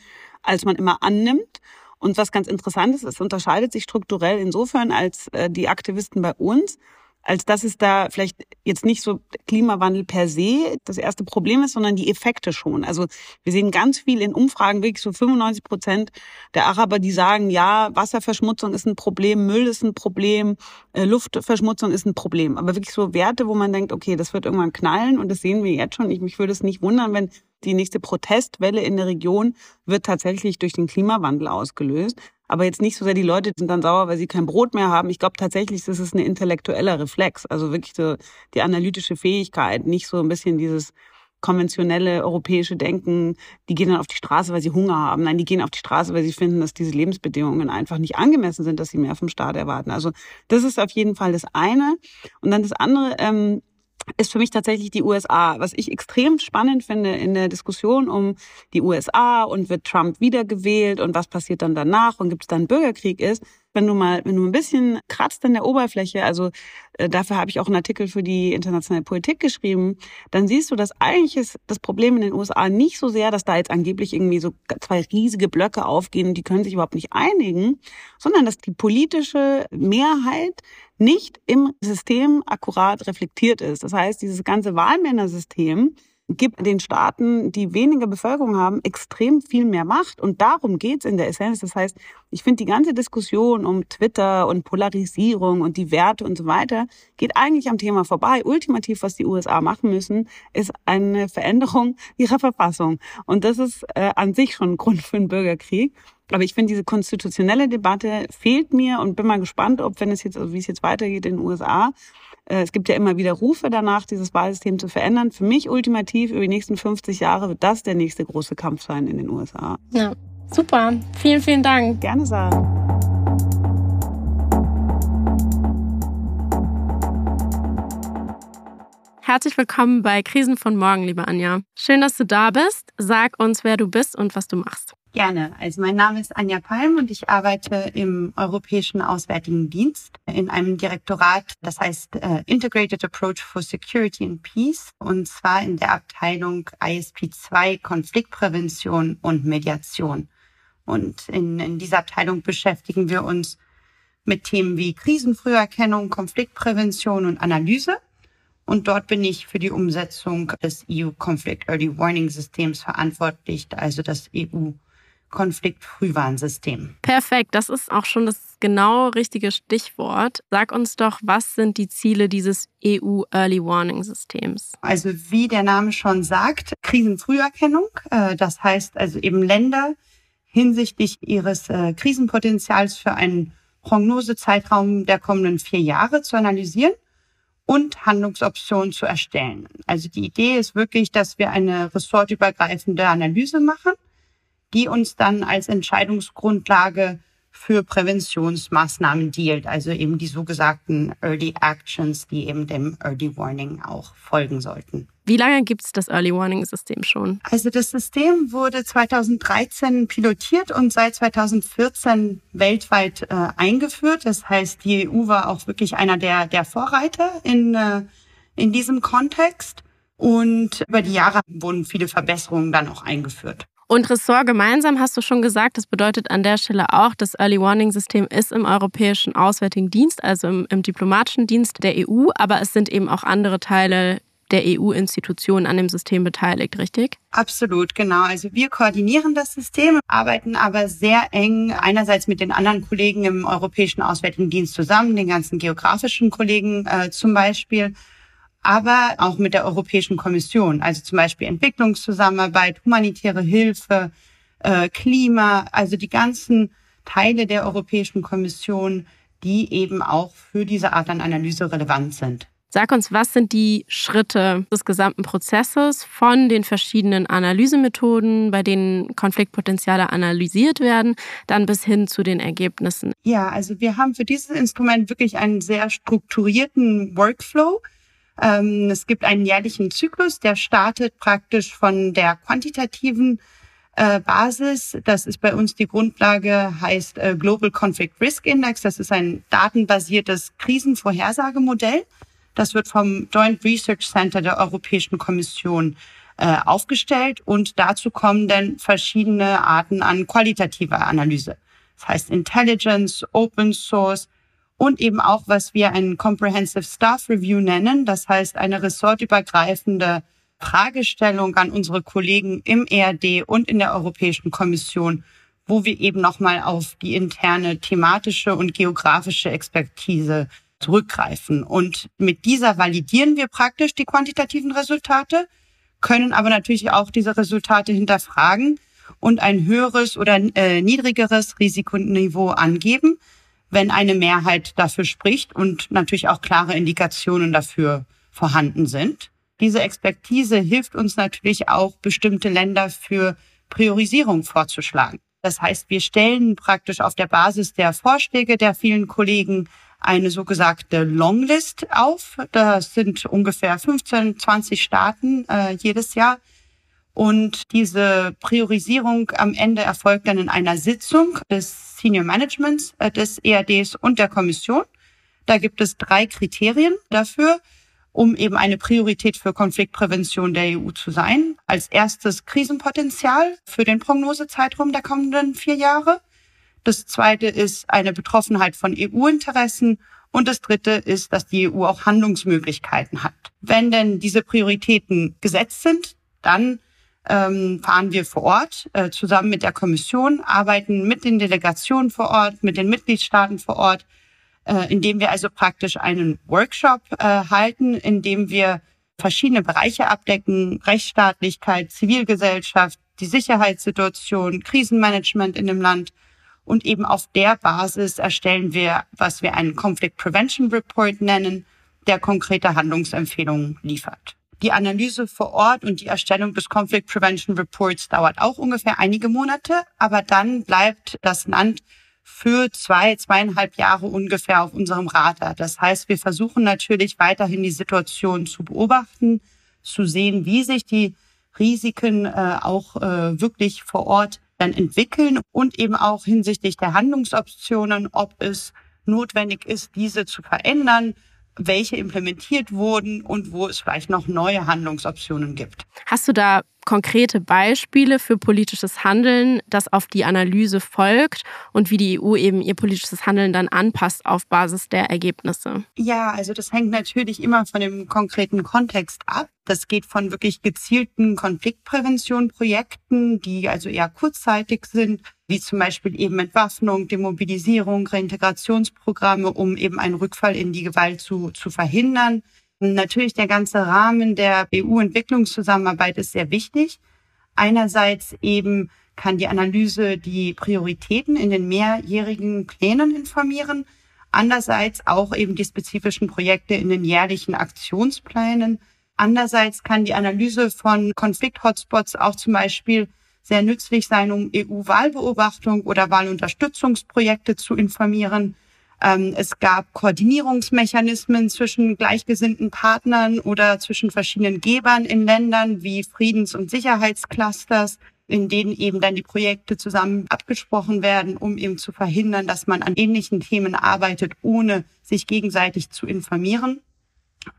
als man immer annimmt. Und was ganz interessant ist, es unterscheidet sich strukturell insofern als äh, die Aktivisten bei uns als dass es da vielleicht jetzt nicht so Klimawandel per se das erste Problem ist, sondern die Effekte schon. Also wir sehen ganz viel in Umfragen, wirklich so 95 Prozent der Araber, die sagen, ja, Wasserverschmutzung ist ein Problem, Müll ist ein Problem, äh, Luftverschmutzung ist ein Problem. Aber wirklich so Werte, wo man denkt, okay, das wird irgendwann knallen und das sehen wir jetzt schon. Ich, mich würde es nicht wundern, wenn die nächste Protestwelle in der Region wird tatsächlich durch den Klimawandel ausgelöst. Aber jetzt nicht so sehr die Leute sind dann sauer, weil sie kein Brot mehr haben. Ich glaube tatsächlich, das ist ein intellektueller Reflex, also wirklich so die analytische Fähigkeit, nicht so ein bisschen dieses konventionelle europäische Denken, die gehen dann auf die Straße, weil sie Hunger haben. Nein, die gehen auf die Straße, weil sie finden, dass diese Lebensbedingungen einfach nicht angemessen sind, dass sie mehr vom Staat erwarten. Also das ist auf jeden Fall das eine. Und dann das andere, ähm, ist für mich tatsächlich die USA. Was ich extrem spannend finde in der Diskussion um die USA und wird Trump wiedergewählt und was passiert dann danach und gibt es dann Bürgerkrieg ist, wenn du mal, wenn du ein bisschen kratzt an der Oberfläche, also äh, dafür habe ich auch einen Artikel für die internationale Politik geschrieben, dann siehst du, dass eigentlich ist das Problem in den USA nicht so sehr, dass da jetzt angeblich irgendwie so zwei riesige Blöcke aufgehen die können sich überhaupt nicht einigen, sondern dass die politische Mehrheit nicht im System akkurat reflektiert ist. Das heißt, dieses ganze Wahlmännersystem gibt den Staaten, die weniger Bevölkerung haben, extrem viel mehr Macht. Und darum geht's in der Essenz. Das heißt, ich finde die ganze Diskussion um Twitter und Polarisierung und die Werte und so weiter, geht eigentlich am Thema vorbei. Ultimativ, was die USA machen müssen, ist eine Veränderung ihrer Verfassung. Und das ist äh, an sich schon ein Grund für einen Bürgerkrieg. Aber ich finde, diese konstitutionelle Debatte fehlt mir und bin mal gespannt, ob, wenn es jetzt, also wie es jetzt weitergeht in den USA, es gibt ja immer wieder Rufe danach, dieses Wahlsystem zu verändern. Für mich ultimativ über die nächsten 50 Jahre wird das der nächste große Kampf sein in den USA. Ja, super. Vielen, vielen Dank. Gerne sagen. Herzlich willkommen bei Krisen von morgen, liebe Anja. Schön, dass du da bist. Sag uns, wer du bist und was du machst. Gerne. Also mein Name ist Anja Palm und ich arbeite im Europäischen Auswärtigen Dienst in einem Direktorat, das heißt äh, Integrated Approach for Security and Peace und zwar in der Abteilung ISP2 Konfliktprävention und Mediation. Und in, in dieser Abteilung beschäftigen wir uns mit Themen wie Krisenfrüherkennung, Konfliktprävention und Analyse. Und dort bin ich für die Umsetzung des EU Conflict Early Warning Systems verantwortlich, also das EU Konfliktfrühwarnsystem. Perfekt, das ist auch schon das genau richtige Stichwort. Sag uns doch, was sind die Ziele dieses EU Early Warning Systems? Also wie der Name schon sagt, Krisenfrüherkennung. Äh, das heißt also eben Länder hinsichtlich ihres äh, Krisenpotenzials für einen Prognosezeitraum der kommenden vier Jahre zu analysieren und Handlungsoptionen zu erstellen. Also die Idee ist wirklich, dass wir eine ressortübergreifende Analyse machen die uns dann als Entscheidungsgrundlage für Präventionsmaßnahmen dealt, also eben die so gesagten Early Actions, die eben dem Early Warning auch folgen sollten. Wie lange gibt es das Early Warning System schon? Also das System wurde 2013 pilotiert und seit 2014 weltweit äh, eingeführt. Das heißt, die EU war auch wirklich einer der, der Vorreiter in, äh, in diesem Kontext. Und über die Jahre wurden viele Verbesserungen dann auch eingeführt. Und Ressort gemeinsam hast du schon gesagt, das bedeutet an der Stelle auch, das Early Warning System ist im Europäischen Auswärtigen Dienst, also im, im diplomatischen Dienst der EU, aber es sind eben auch andere Teile der EU-Institutionen an dem System beteiligt, richtig? Absolut, genau. Also wir koordinieren das System, arbeiten aber sehr eng einerseits mit den anderen Kollegen im Europäischen Auswärtigen Dienst zusammen, den ganzen geografischen Kollegen äh, zum Beispiel aber auch mit der Europäischen Kommission, also zum Beispiel Entwicklungszusammenarbeit, humanitäre Hilfe, äh, Klima, also die ganzen Teile der Europäischen Kommission, die eben auch für diese Art an Analyse relevant sind. Sag uns, was sind die Schritte des gesamten Prozesses von den verschiedenen Analysemethoden, bei denen Konfliktpotenziale analysiert werden, dann bis hin zu den Ergebnissen? Ja, also wir haben für dieses Instrument wirklich einen sehr strukturierten Workflow. Ähm, es gibt einen jährlichen Zyklus, der startet praktisch von der quantitativen äh, Basis. Das ist bei uns die Grundlage, heißt äh, Global Conflict Risk Index. Das ist ein datenbasiertes Krisenvorhersagemodell. Das wird vom Joint Research Center der Europäischen Kommission äh, aufgestellt und dazu kommen dann verschiedene Arten an qualitativer Analyse. Das heißt Intelligence, Open Source, und eben auch, was wir ein Comprehensive Staff Review nennen, das heißt eine ressortübergreifende Fragestellung an unsere Kollegen im ERD und in der Europäischen Kommission, wo wir eben nochmal auf die interne thematische und geografische Expertise zurückgreifen. Und mit dieser validieren wir praktisch die quantitativen Resultate, können aber natürlich auch diese Resultate hinterfragen und ein höheres oder äh, niedrigeres Risikoniveau angeben, wenn eine Mehrheit dafür spricht und natürlich auch klare Indikationen dafür vorhanden sind. Diese Expertise hilft uns natürlich auch, bestimmte Länder für Priorisierung vorzuschlagen. Das heißt, wir stellen praktisch auf der Basis der Vorschläge der vielen Kollegen eine so gesagte Longlist auf. Das sind ungefähr 15, 20 Staaten äh, jedes Jahr. Und diese Priorisierung am Ende erfolgt dann in einer Sitzung des Senior Managements, äh, des EADs und der Kommission. Da gibt es drei Kriterien dafür um eben eine Priorität für Konfliktprävention der EU zu sein. Als erstes Krisenpotenzial für den Prognosezeitraum der kommenden vier Jahre. Das zweite ist eine Betroffenheit von EU-Interessen. Und das dritte ist, dass die EU auch Handlungsmöglichkeiten hat. Wenn denn diese Prioritäten gesetzt sind, dann ähm, fahren wir vor Ort äh, zusammen mit der Kommission, arbeiten mit den Delegationen vor Ort, mit den Mitgliedstaaten vor Ort, äh, indem wir also praktisch einen Workshop äh, halten, in dem wir verschiedene Bereiche abdecken, Rechtsstaatlichkeit, Zivilgesellschaft, die Sicherheitssituation, Krisenmanagement in dem Land. Und eben auf der Basis erstellen wir, was wir einen Conflict Prevention Report nennen, der konkrete Handlungsempfehlungen liefert. Die Analyse vor Ort und die Erstellung des Conflict Prevention Reports dauert auch ungefähr einige Monate, aber dann bleibt das Land für zwei, zweieinhalb Jahre ungefähr auf unserem Radar. Das heißt, wir versuchen natürlich weiterhin die Situation zu beobachten, zu sehen, wie sich die Risiken äh, auch äh, wirklich vor Ort dann entwickeln und eben auch hinsichtlich der Handlungsoptionen, ob es notwendig ist, diese zu verändern, welche implementiert wurden und wo es vielleicht noch neue Handlungsoptionen gibt. Hast du da konkrete Beispiele für politisches Handeln, das auf die Analyse folgt und wie die EU eben ihr politisches Handeln dann anpasst auf Basis der Ergebnisse? Ja, also das hängt natürlich immer von dem konkreten Kontext ab. Das geht von wirklich gezielten Konfliktpräventionprojekten, die also eher kurzzeitig sind, wie zum Beispiel eben Entwaffnung, Demobilisierung, Reintegrationsprogramme, um eben einen Rückfall in die Gewalt zu, zu verhindern Natürlich der ganze Rahmen der EU-Entwicklungszusammenarbeit ist sehr wichtig. Einerseits eben kann die Analyse die Prioritäten in den mehrjährigen Plänen informieren. Andererseits auch eben die spezifischen Projekte in den jährlichen Aktionsplänen. Andererseits kann die Analyse von Konflikt-Hotspots auch zum Beispiel sehr nützlich sein, um EU-Wahlbeobachtung oder Wahlunterstützungsprojekte zu informieren. Ähm, es gab Koordinierungsmechanismen zwischen gleichgesinnten Partnern oder zwischen verschiedenen Gebern in Ländern wie Friedens- und Sicherheitsclusters, in denen eben dann die Projekte zusammen abgesprochen werden, um eben zu verhindern, dass man an ähnlichen Themen arbeitet, ohne sich gegenseitig zu informieren.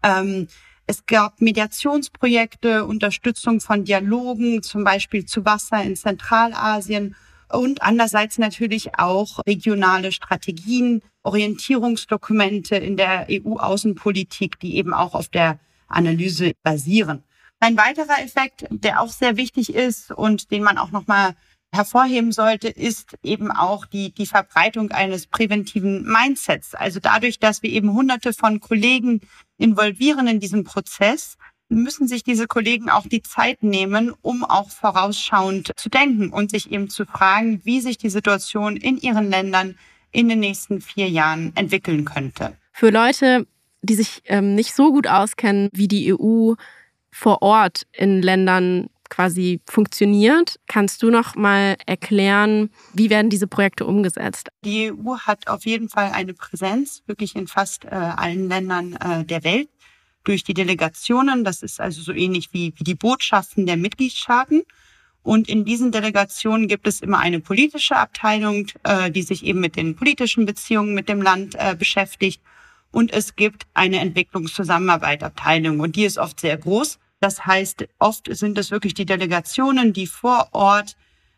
Ähm, es gab Mediationsprojekte, Unterstützung von Dialogen, zum Beispiel zu Wasser in Zentralasien und andererseits natürlich auch regionale Strategien, Orientierungsdokumente in der EU-Außenpolitik, die eben auch auf der Analyse basieren. Ein weiterer Effekt, der auch sehr wichtig ist und den man auch nochmal hervorheben sollte, ist eben auch die, die Verbreitung eines präventiven Mindsets. Also dadurch, dass wir eben hunderte von Kollegen involvieren in diesem Prozess, müssen sich diese Kollegen auch die Zeit nehmen, um auch vorausschauend zu denken und sich eben zu fragen, wie sich die Situation in ihren Ländern in den nächsten vier Jahren entwickeln könnte. Für Leute, die sich ähm, nicht so gut auskennen, wie die EU vor Ort in Ländern quasi funktioniert. Kannst du noch mal erklären, wie werden diese Projekte umgesetzt? Die EU hat auf jeden Fall eine Präsenz wirklich in fast äh, allen Ländern äh, der Welt durch die Delegationen. Das ist also so ähnlich wie, wie die Botschaften der Mitgliedstaaten. Und in diesen Delegationen gibt es immer eine politische Abteilung, äh, die sich eben mit den politischen Beziehungen mit dem Land äh, beschäftigt. Und es gibt eine Entwicklungszusammenarbeitabteilung und die ist oft sehr groß. Das heißt, oft sind es wirklich die Delegationen, die vor Ort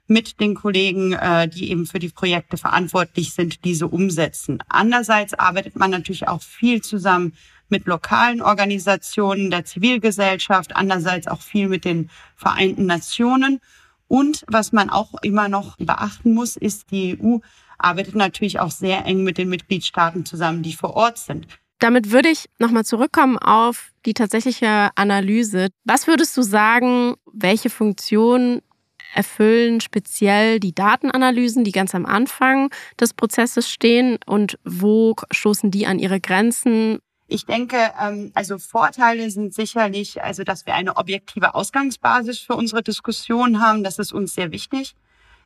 mit den Kollegen, äh, die eben für die Projekte verantwortlich sind, diese umsetzen. Andererseits arbeitet man natürlich auch viel zusammen mit lokalen Organisationen der Zivilgesellschaft, andererseits auch viel mit den Vereinten Nationen. Und was man auch immer noch beachten muss, ist, die EU arbeitet natürlich auch sehr eng mit den Mitgliedstaaten zusammen, die vor Ort sind. Damit würde ich nochmal zurückkommen auf die tatsächliche Analyse. Was würdest du sagen, welche Funktion erfüllen speziell die Datenanalysen, die ganz am Anfang des Prozesses stehen und wo stoßen die an ihre Grenzen? Ich denke, ähm, also Vorteile sind sicherlich, also dass wir eine objektive Ausgangsbasis für unsere Diskussion haben. Das ist uns sehr wichtig.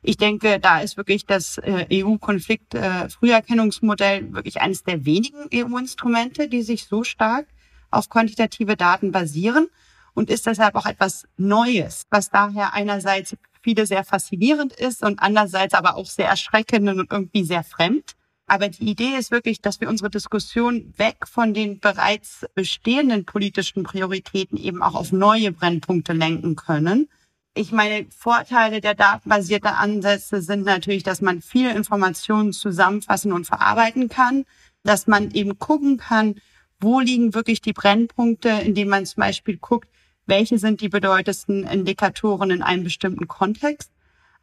Ich denke, da ist wirklich das äh, EU-Konflikt-Früherkennungsmodell äh, wirklich eines der wenigen EU-Instrumente, die sich so stark auf quantitative Daten basieren und ist deshalb auch etwas Neues, was daher einerseits viele sehr faszinierend ist und andererseits aber auch sehr erschreckend und irgendwie sehr fremd. Aber die Idee ist wirklich, dass wir unsere Diskussion weg von den bereits bestehenden politischen Prioritäten eben auch auf neue Brennpunkte lenken können. Ich meine, Vorteile der datenbasierten Ansätze sind natürlich, dass man viele Informationen zusammenfassen und verarbeiten kann, dass man eben gucken kann, wo liegen wirklich die Brennpunkte, indem man zum Beispiel guckt, welche sind die bedeutendsten Indikatoren in einem bestimmten Kontext.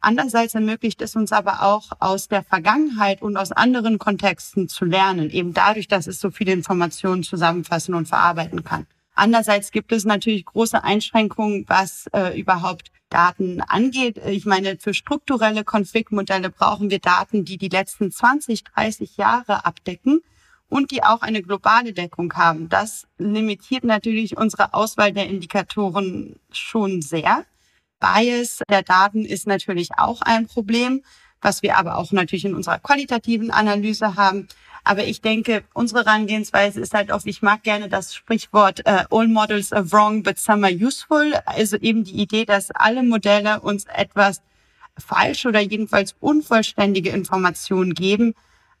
Andererseits ermöglicht es uns aber auch aus der Vergangenheit und aus anderen Kontexten zu lernen, eben dadurch, dass es so viele Informationen zusammenfassen und verarbeiten kann. Andererseits gibt es natürlich große Einschränkungen, was äh, überhaupt Daten angeht. Ich meine, für strukturelle Konfliktmodelle brauchen wir Daten, die die letzten 20, 30 Jahre abdecken und die auch eine globale Deckung haben. Das limitiert natürlich unsere Auswahl der Indikatoren schon sehr. Bias der Daten ist natürlich auch ein Problem, was wir aber auch natürlich in unserer qualitativen Analyse haben. Aber ich denke, unsere Herangehensweise ist halt oft, ich mag gerne das Sprichwort uh, All models are wrong, but some are useful. Also eben die Idee, dass alle Modelle uns etwas falsche oder jedenfalls unvollständige Informationen geben,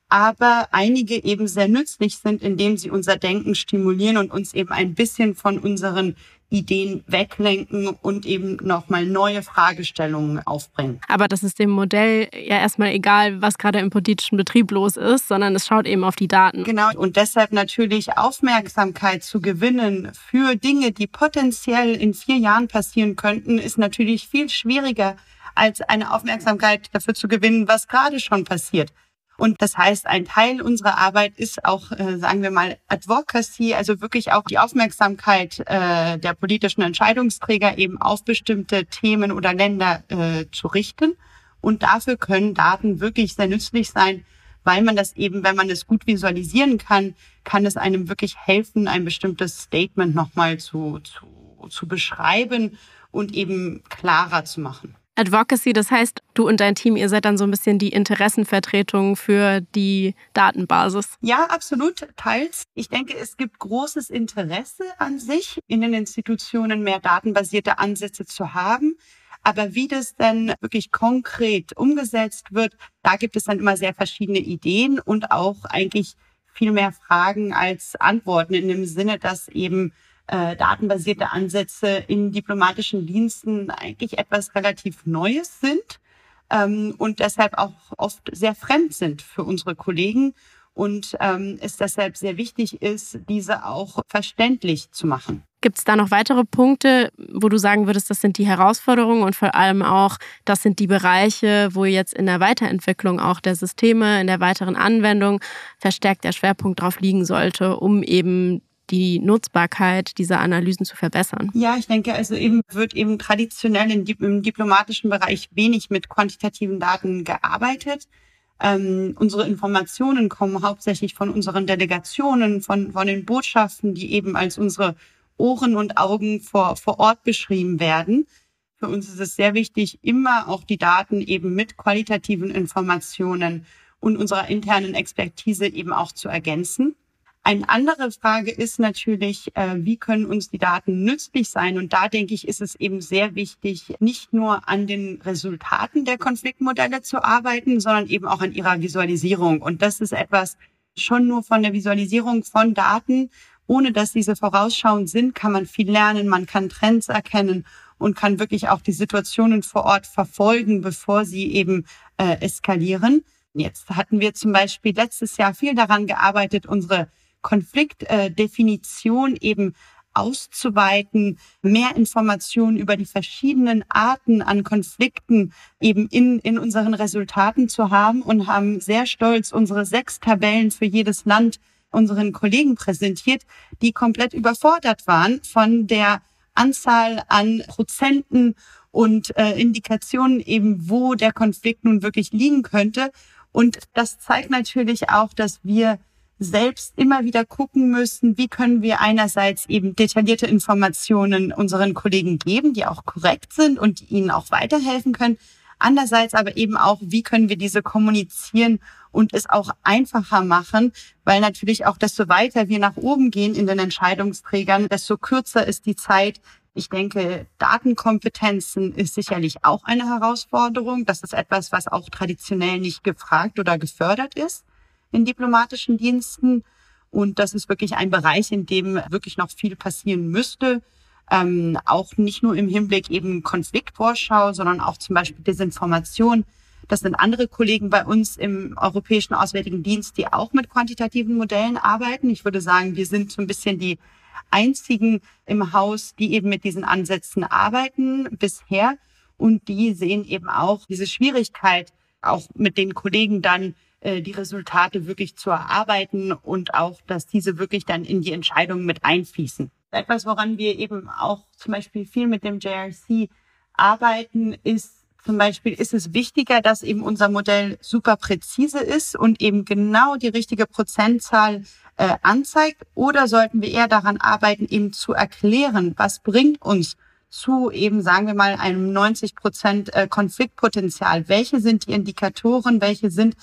aber einige eben sehr nützlich sind, indem sie unser Denken stimulieren und uns eben ein bisschen von unseren Ideen weglenken und eben nochmal neue Fragestellungen aufbringen. Aber das ist dem Modell ja erstmal egal, was gerade im politischen Betrieb los ist, sondern es schaut eben auf die Daten. Genau. Und deshalb natürlich Aufmerksamkeit zu gewinnen für Dinge, die potenziell in vier Jahren passieren könnten, ist natürlich viel schwieriger als eine Aufmerksamkeit dafür zu gewinnen, was gerade schon passiert. Und das heißt, ein Teil unserer Arbeit ist auch, äh, sagen wir mal, Advocacy, also wirklich auch die Aufmerksamkeit äh, der politischen Entscheidungsträger eben auf bestimmte Themen oder Länder äh, zu richten. Und dafür können Daten wirklich sehr nützlich sein, weil man das eben, wenn man es gut visualisieren kann, kann es einem wirklich helfen, ein bestimmtes Statement nochmal zu, zu, zu beschreiben und eben klarer zu machen. Advocacy, das heißt, du und dein Team, ihr seid dann so ein bisschen die Interessenvertretung für die Datenbasis. Ja, absolut, teils. Ich denke, es gibt großes Interesse an sich, in den Institutionen mehr datenbasierte Ansätze zu haben. Aber wie das denn wirklich konkret umgesetzt wird, da gibt es dann immer sehr verschiedene Ideen und auch eigentlich viel mehr Fragen als Antworten in dem Sinne, dass eben äh, datenbasierte Ansätze in diplomatischen Diensten eigentlich etwas relativ Neues sind ähm, und deshalb auch oft sehr fremd sind für unsere Kollegen und ähm, es deshalb sehr wichtig ist, diese auch verständlich zu machen. Gibt es da noch weitere Punkte, wo du sagen würdest, das sind die Herausforderungen und vor allem auch, das sind die Bereiche, wo jetzt in der Weiterentwicklung auch der Systeme, in der weiteren Anwendung verstärkt der Schwerpunkt drauf liegen sollte, um eben die Nutzbarkeit dieser Analysen zu verbessern? Ja, ich denke, also eben wird eben traditionell im diplomatischen Bereich wenig mit quantitativen Daten gearbeitet. Ähm, unsere Informationen kommen hauptsächlich von unseren Delegationen, von, von den Botschaften, die eben als unsere Ohren und Augen vor, vor Ort beschrieben werden. Für uns ist es sehr wichtig, immer auch die Daten eben mit qualitativen Informationen und unserer internen Expertise eben auch zu ergänzen. Eine andere Frage ist natürlich, äh, wie können uns die Daten nützlich sein? Und da denke ich, ist es eben sehr wichtig, nicht nur an den Resultaten der Konfliktmodelle zu arbeiten, sondern eben auch an ihrer Visualisierung. Und das ist etwas schon nur von der Visualisierung von Daten. Ohne dass diese vorausschauend sind, kann man viel lernen, man kann Trends erkennen und kann wirklich auch die Situationen vor Ort verfolgen, bevor sie eben äh, eskalieren. Jetzt hatten wir zum Beispiel letztes Jahr viel daran gearbeitet, unsere Konfliktdefinition eben auszuweiten, mehr Informationen über die verschiedenen Arten an Konflikten eben in, in unseren Resultaten zu haben und haben sehr stolz unsere sechs Tabellen für jedes Land unseren Kollegen präsentiert, die komplett überfordert waren von der Anzahl an Prozenten und äh, Indikationen eben, wo der Konflikt nun wirklich liegen könnte. Und das zeigt natürlich auch, dass wir selbst immer wieder gucken müssen, wie können wir einerseits eben detaillierte Informationen unseren Kollegen geben, die auch korrekt sind und die ihnen auch weiterhelfen können. Andererseits aber eben auch, wie können wir diese kommunizieren und es auch einfacher machen, weil natürlich auch desto weiter wir nach oben gehen in den Entscheidungsträgern, desto kürzer ist die Zeit. Ich denke, Datenkompetenzen ist sicherlich auch eine Herausforderung. Das ist etwas, was auch traditionell nicht gefragt oder gefördert ist in diplomatischen Diensten. Und das ist wirklich ein Bereich, in dem wirklich noch viel passieren müsste. Ähm, auch nicht nur im Hinblick eben Konfliktvorschau, sondern auch zum Beispiel Desinformation. Das sind andere Kollegen bei uns im Europäischen Auswärtigen Dienst, die auch mit quantitativen Modellen arbeiten. Ich würde sagen, wir sind so ein bisschen die einzigen im Haus, die eben mit diesen Ansätzen arbeiten bisher. Und die sehen eben auch diese Schwierigkeit, auch mit den Kollegen dann äh, die Resultate wirklich zu erarbeiten und auch, dass diese wirklich dann in die Entscheidungen mit einfließen. Etwas, woran wir eben auch zum Beispiel viel mit dem JRC arbeiten, ist zum Beispiel ist es wichtiger, dass eben unser Modell super präzise ist und eben genau die richtige Prozentzahl äh, anzeigt? Oder sollten wir eher daran arbeiten, eben zu erklären, was bringt uns zu eben, sagen wir mal, einem 90 Prozent äh, Konfliktpotenzial? Welche sind die Indikatoren? Welche sind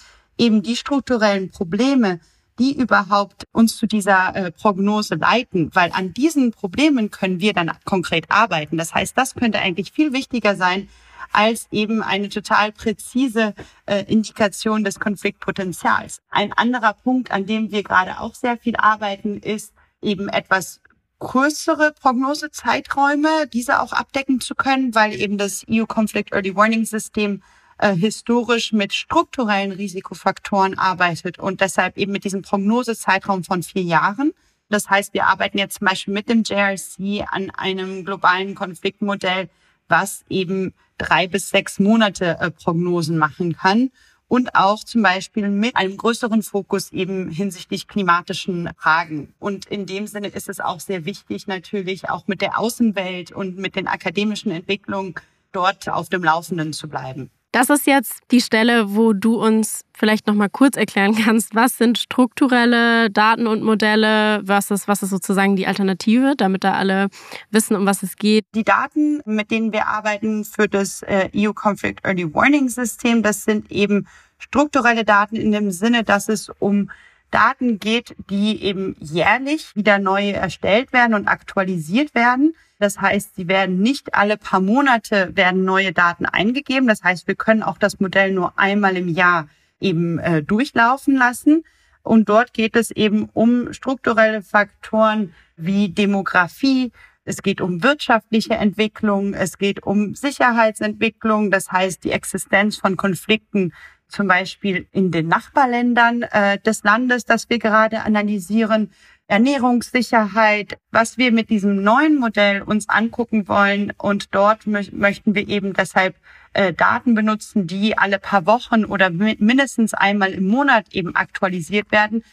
eben die strukturellen Probleme, die überhaupt uns zu dieser äh, Prognose leiten, weil an diesen Problemen können wir dann konkret arbeiten. Das heißt, das könnte eigentlich viel wichtiger sein als eben eine total präzise äh, Indikation des Konfliktpotenzials. Ein anderer Punkt, an dem wir gerade auch sehr viel arbeiten, ist eben etwas größere Prognosezeiträume, diese auch abdecken zu können, weil eben das EU Conflict Early Warning System äh, historisch mit strukturellen Risikofaktoren arbeitet und deshalb eben mit diesem Prognosezeitraum von vier Jahren. Das heißt, wir arbeiten jetzt zum Beispiel mit dem JRC an einem globalen Konfliktmodell, was eben drei bis sechs Monate äh, Prognosen machen kann und auch zum Beispiel mit einem größeren Fokus eben hinsichtlich klimatischen Fragen. Und in dem Sinne ist es auch sehr wichtig, natürlich auch mit der Außenwelt und mit den akademischen Entwicklungen dort auf dem Laufenden zu bleiben. Das ist jetzt die Stelle, wo du uns vielleicht noch mal kurz erklären kannst, was sind strukturelle Daten und Modelle, was ist, was ist sozusagen die Alternative, damit da alle wissen, um was es geht. Die Daten, mit denen wir arbeiten für das äh, EU Conflict Early Warning System, das sind eben strukturelle Daten in dem Sinne, dass es um Daten geht, die eben jährlich wieder neu erstellt werden und aktualisiert werden. Das heißt, sie werden nicht alle paar Monate werden neue Daten eingegeben. Das heißt, wir können auch das Modell nur einmal im Jahr eben äh, durchlaufen lassen. Und dort geht es eben um strukturelle Faktoren wie Demografie. Es geht um wirtschaftliche Entwicklung. Es geht um Sicherheitsentwicklung. Das heißt, die Existenz von Konflikten zum Beispiel in den Nachbarländern äh, des Landes, das wir gerade analysieren. Ernährungssicherheit, was wir mit diesem neuen Modell uns angucken wollen. Und dort mö möchten wir eben deshalb äh, Daten benutzen, die alle paar Wochen oder mindestens einmal im Monat eben aktualisiert werden,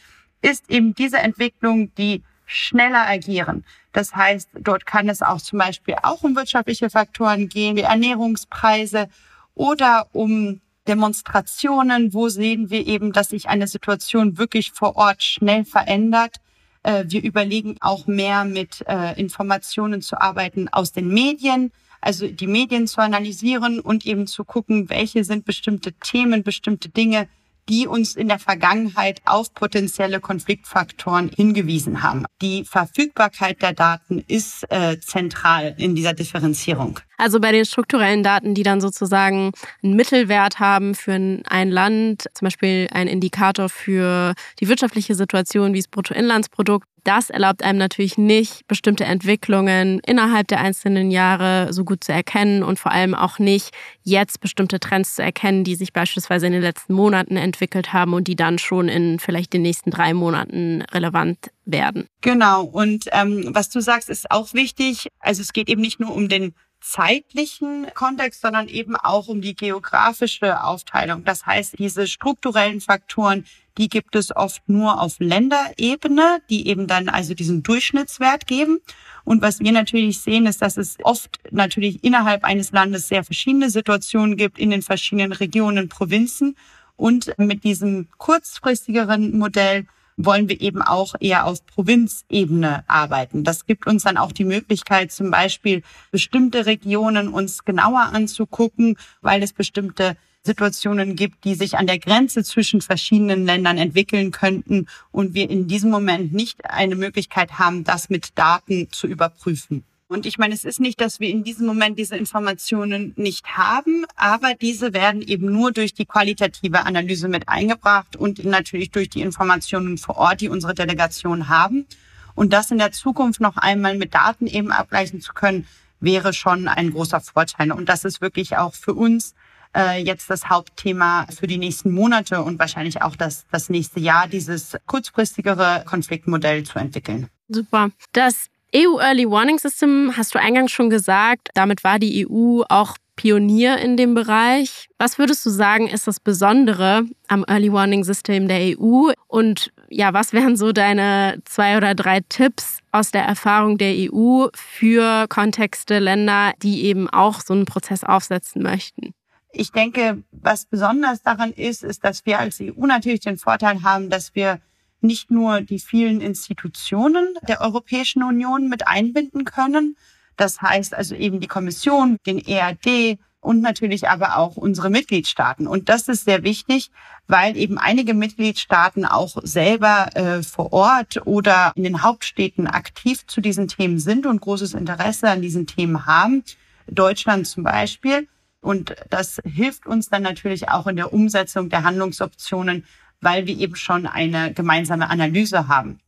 ist eben diese Entwicklung, die schneller agieren. Das heißt, dort kann es auch zum Beispiel auch um wirtschaftliche Faktoren gehen, wie Ernährungspreise oder um Demonstrationen, wo sehen wir eben, dass sich eine Situation wirklich vor Ort schnell verändert äh, wir überlegen auch mehr mit äh, Informationen zu arbeiten aus den Medien, also die Medien zu analysieren und eben zu gucken, welche sind bestimmte Themen, bestimmte Dinge, die uns in der Vergangenheit auf potenzielle Konfliktfaktoren hingewiesen haben. Die Verfügbarkeit der Daten ist äh, zentral in dieser Differenzierung. Also bei den strukturellen Daten, die dann sozusagen einen Mittelwert haben für ein Land, zum Beispiel ein Indikator für die wirtschaftliche Situation wie das Bruttoinlandsprodukt, das erlaubt einem natürlich nicht, bestimmte Entwicklungen innerhalb der einzelnen Jahre so gut zu erkennen und vor allem auch nicht jetzt bestimmte Trends zu erkennen, die sich beispielsweise in den letzten Monaten entwickelt haben und die dann schon in vielleicht den nächsten drei Monaten relevant werden. Genau. Und ähm, was du sagst, ist auch wichtig. Also es geht eben nicht nur um den zeitlichen Kontext, sondern eben auch um die geografische Aufteilung. Das heißt, diese strukturellen Faktoren, die gibt es oft nur auf Länderebene, die eben dann also diesen Durchschnittswert geben. Und was wir natürlich sehen, ist, dass es oft natürlich innerhalb eines Landes sehr verschiedene Situationen gibt in den verschiedenen Regionen, Provinzen. Und mit diesem kurzfristigeren Modell wollen wir eben auch eher auf Provinzebene arbeiten. Das gibt uns dann auch die Möglichkeit, zum Beispiel bestimmte Regionen uns genauer anzugucken, weil es bestimmte Situationen gibt, die sich an der Grenze zwischen verschiedenen Ländern entwickeln könnten und wir in diesem Moment nicht eine Möglichkeit haben, das mit Daten zu überprüfen. Und ich meine, es ist nicht, dass wir in diesem Moment diese Informationen nicht haben, aber diese werden eben nur durch die qualitative Analyse mit eingebracht und natürlich durch die Informationen vor Ort, die unsere Delegation haben. Und das in der Zukunft noch einmal mit Daten eben abgleichen zu können, wäre schon ein großer Vorteil. Und das ist wirklich auch für uns äh, jetzt das Hauptthema für die nächsten Monate und wahrscheinlich auch das, das nächste Jahr, dieses kurzfristigere Konfliktmodell zu entwickeln. Super. Das EU Early Warning System hast du eingangs schon gesagt. Damit war die EU auch Pionier in dem Bereich. Was würdest du sagen, ist das Besondere am Early Warning System der EU? Und ja, was wären so deine zwei oder drei Tipps aus der Erfahrung der EU für Kontexte, Länder, die eben auch so einen Prozess aufsetzen möchten? Ich denke, was besonders daran ist, ist, dass wir als EU natürlich den Vorteil haben, dass wir nicht nur die vielen Institutionen der Europäischen Union mit einbinden können. Das heißt also eben die Kommission, den ERD und natürlich aber auch unsere Mitgliedstaaten. Und das ist sehr wichtig, weil eben einige Mitgliedstaaten auch selber äh, vor Ort oder in den Hauptstädten aktiv zu diesen Themen sind und großes Interesse an diesen Themen haben. Deutschland zum Beispiel. Und das hilft uns dann natürlich auch in der Umsetzung der Handlungsoptionen weil wir eben schon eine gemeinsame Analyse haben.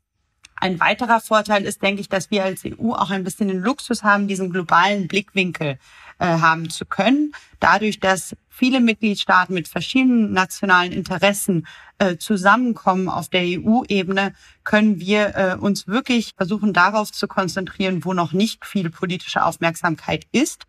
Ein weiterer Vorteil ist, denke ich, dass wir als EU auch ein bisschen den Luxus haben, diesen globalen Blickwinkel äh, haben zu können. Dadurch, dass viele Mitgliedstaaten mit verschiedenen nationalen Interessen äh, zusammenkommen auf der EU-Ebene, können wir äh, uns wirklich versuchen, darauf zu konzentrieren, wo noch nicht viel politische Aufmerksamkeit ist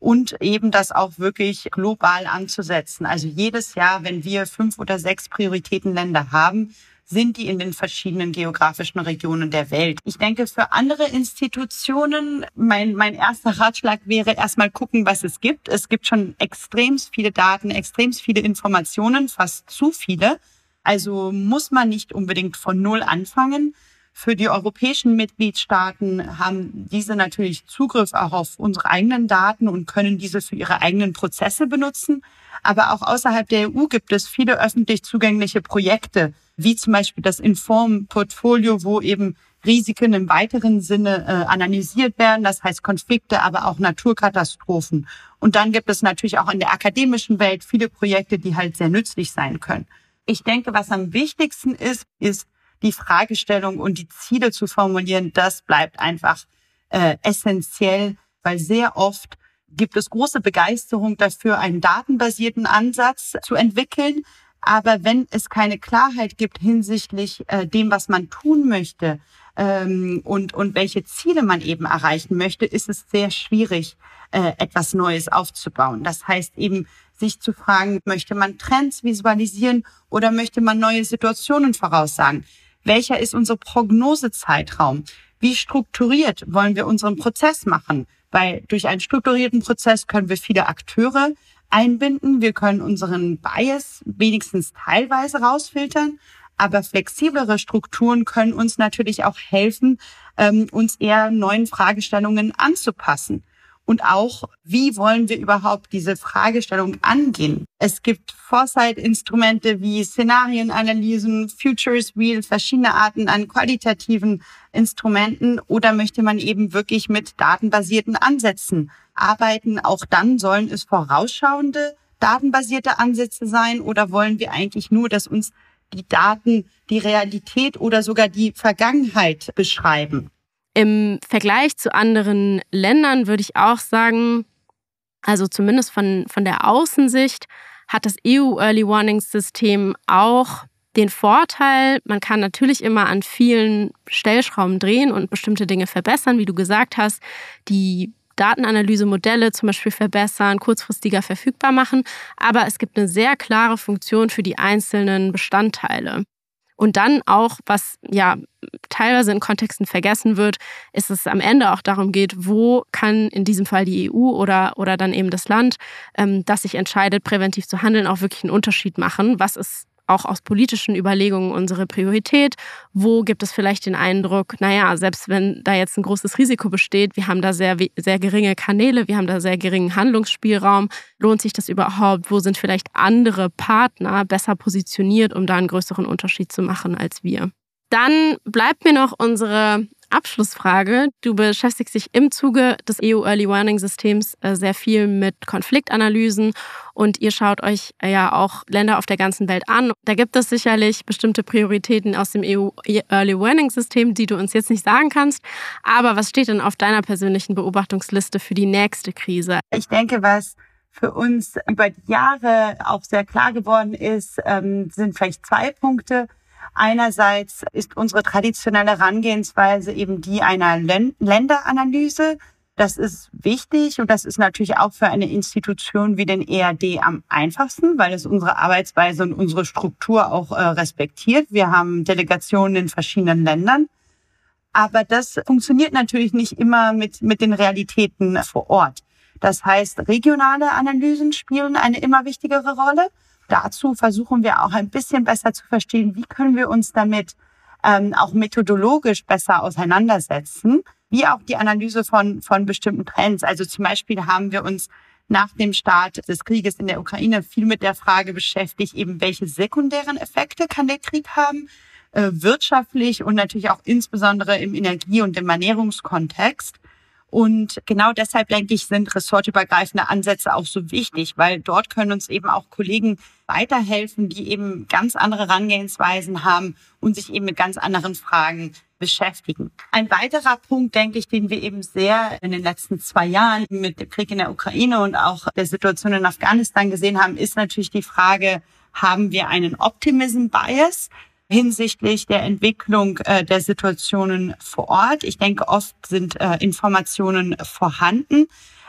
und eben das auch wirklich global anzusetzen. Also jedes Jahr, wenn wir fünf oder sechs Prioritätenländer haben, sind die in den verschiedenen geografischen Regionen der Welt. Ich denke, für andere Institutionen, mein, mein erster Ratschlag wäre erstmal gucken, was es gibt. Es gibt schon extrem viele Daten, extrem viele Informationen, fast zu viele. Also muss man nicht unbedingt von Null anfangen. Für die europäischen Mitgliedstaaten haben diese natürlich Zugriff auch auf unsere eigenen Daten und können diese für ihre eigenen Prozesse benutzen. Aber auch außerhalb der EU gibt es viele öffentlich zugängliche Projekte, wie zum Beispiel das Inform-Portfolio, wo eben Risiken im weiteren Sinne äh, analysiert werden, das heißt Konflikte, aber auch Naturkatastrophen. Und dann gibt es natürlich auch in der akademischen Welt viele Projekte, die halt sehr nützlich sein können. Ich denke, was am wichtigsten ist, ist, die Fragestellung und die Ziele zu formulieren, das bleibt einfach äh, essentiell, weil sehr oft gibt es große Begeisterung dafür, einen datenbasierten Ansatz zu entwickeln. Aber wenn es keine Klarheit gibt hinsichtlich äh, dem, was man tun möchte ähm, und, und welche Ziele man eben erreichen möchte, ist es sehr schwierig, äh, etwas Neues aufzubauen. Das heißt eben, sich zu fragen, möchte man Trends visualisieren oder möchte man neue Situationen voraussagen? Welcher ist unser Prognosezeitraum? Wie strukturiert wollen wir unseren Prozess machen? Weil durch einen strukturierten Prozess können wir viele Akteure einbinden. Wir können unseren Bias wenigstens teilweise rausfiltern. Aber flexiblere Strukturen können uns natürlich auch helfen, ähm, uns eher neuen Fragestellungen anzupassen und auch, wie wollen wir überhaupt diese Fragestellung angehen. Es gibt Foresight-Instrumente wie Szenarienanalysen, Futures Wheel, verschiedene Arten an qualitativen Instrumenten oder möchte man eben wirklich mit datenbasierten Ansätzen arbeiten. Auch dann sollen es vorausschauende datenbasierte Ansätze sein oder wollen wir eigentlich nur, dass uns die Daten die Realität oder sogar die Vergangenheit beschreiben? Im Vergleich zu anderen Ländern würde ich auch sagen, also zumindest von, von der Außensicht, hat das EU Early Warning System auch den Vorteil, man kann natürlich immer an vielen Stellschrauben drehen und bestimmte Dinge verbessern, wie du gesagt hast. Die Datenanalysemodelle zum Beispiel verbessern, kurzfristiger verfügbar machen, aber es gibt eine sehr klare Funktion für die einzelnen Bestandteile. Und dann auch, was ja teilweise in Kontexten vergessen wird, ist es am Ende auch darum geht, wo kann in diesem Fall die EU oder, oder dann eben das Land, ähm, das sich entscheidet, präventiv zu handeln, auch wirklich einen Unterschied machen. Was ist auch aus politischen Überlegungen unsere Priorität? Wo gibt es vielleicht den Eindruck, naja, selbst wenn da jetzt ein großes Risiko besteht, wir haben da sehr, sehr geringe Kanäle, wir haben da sehr geringen Handlungsspielraum, lohnt sich das überhaupt? Wo sind vielleicht andere Partner besser positioniert, um da einen größeren Unterschied zu machen als wir? Dann bleibt mir noch unsere Abschlussfrage. Du beschäftigst dich im Zuge des EU Early Warning Systems äh, sehr viel mit Konfliktanalysen und ihr schaut euch äh, ja auch Länder auf der ganzen Welt an. Da gibt es sicherlich bestimmte Prioritäten aus dem EU Early Warning System, die du uns jetzt nicht sagen kannst. Aber was steht denn auf deiner persönlichen Beobachtungsliste für die nächste Krise? Ich denke, was für uns über die Jahre auch sehr klar geworden ist, ähm, sind vielleicht zwei Punkte. Einerseits ist unsere traditionelle Herangehensweise eben die einer Länderanalyse. Das ist wichtig und das ist natürlich auch für eine Institution wie den ERD am einfachsten, weil es unsere Arbeitsweise und unsere Struktur auch äh, respektiert. Wir haben Delegationen in verschiedenen Ländern. Aber das funktioniert natürlich nicht immer mit, mit den Realitäten vor Ort. Das heißt, regionale Analysen spielen eine immer wichtigere Rolle dazu versuchen wir auch ein bisschen besser zu verstehen, wie können wir uns damit ähm, auch methodologisch besser auseinandersetzen, wie auch die Analyse von, von bestimmten Trends. Also zum Beispiel haben wir uns nach dem Start des Krieges in der Ukraine viel mit der Frage beschäftigt, eben welche sekundären Effekte kann der Krieg haben, äh, wirtschaftlich und natürlich auch insbesondere im Energie- und im Ernährungskontext. Und genau deshalb, denke ich, sind ressortübergreifende Ansätze auch so wichtig, weil dort können uns eben auch Kollegen weiterhelfen, die eben ganz andere Herangehensweisen haben und sich eben mit ganz anderen Fragen beschäftigen. Ein weiterer Punkt, denke ich, den wir eben sehr in den letzten zwei Jahren mit dem Krieg in der Ukraine und auch der Situation in Afghanistan gesehen haben, ist natürlich die Frage, haben wir einen Optimism Bias? Hinsichtlich der Entwicklung äh, der Situationen vor Ort. Ich denke, oft sind äh, Informationen vorhanden,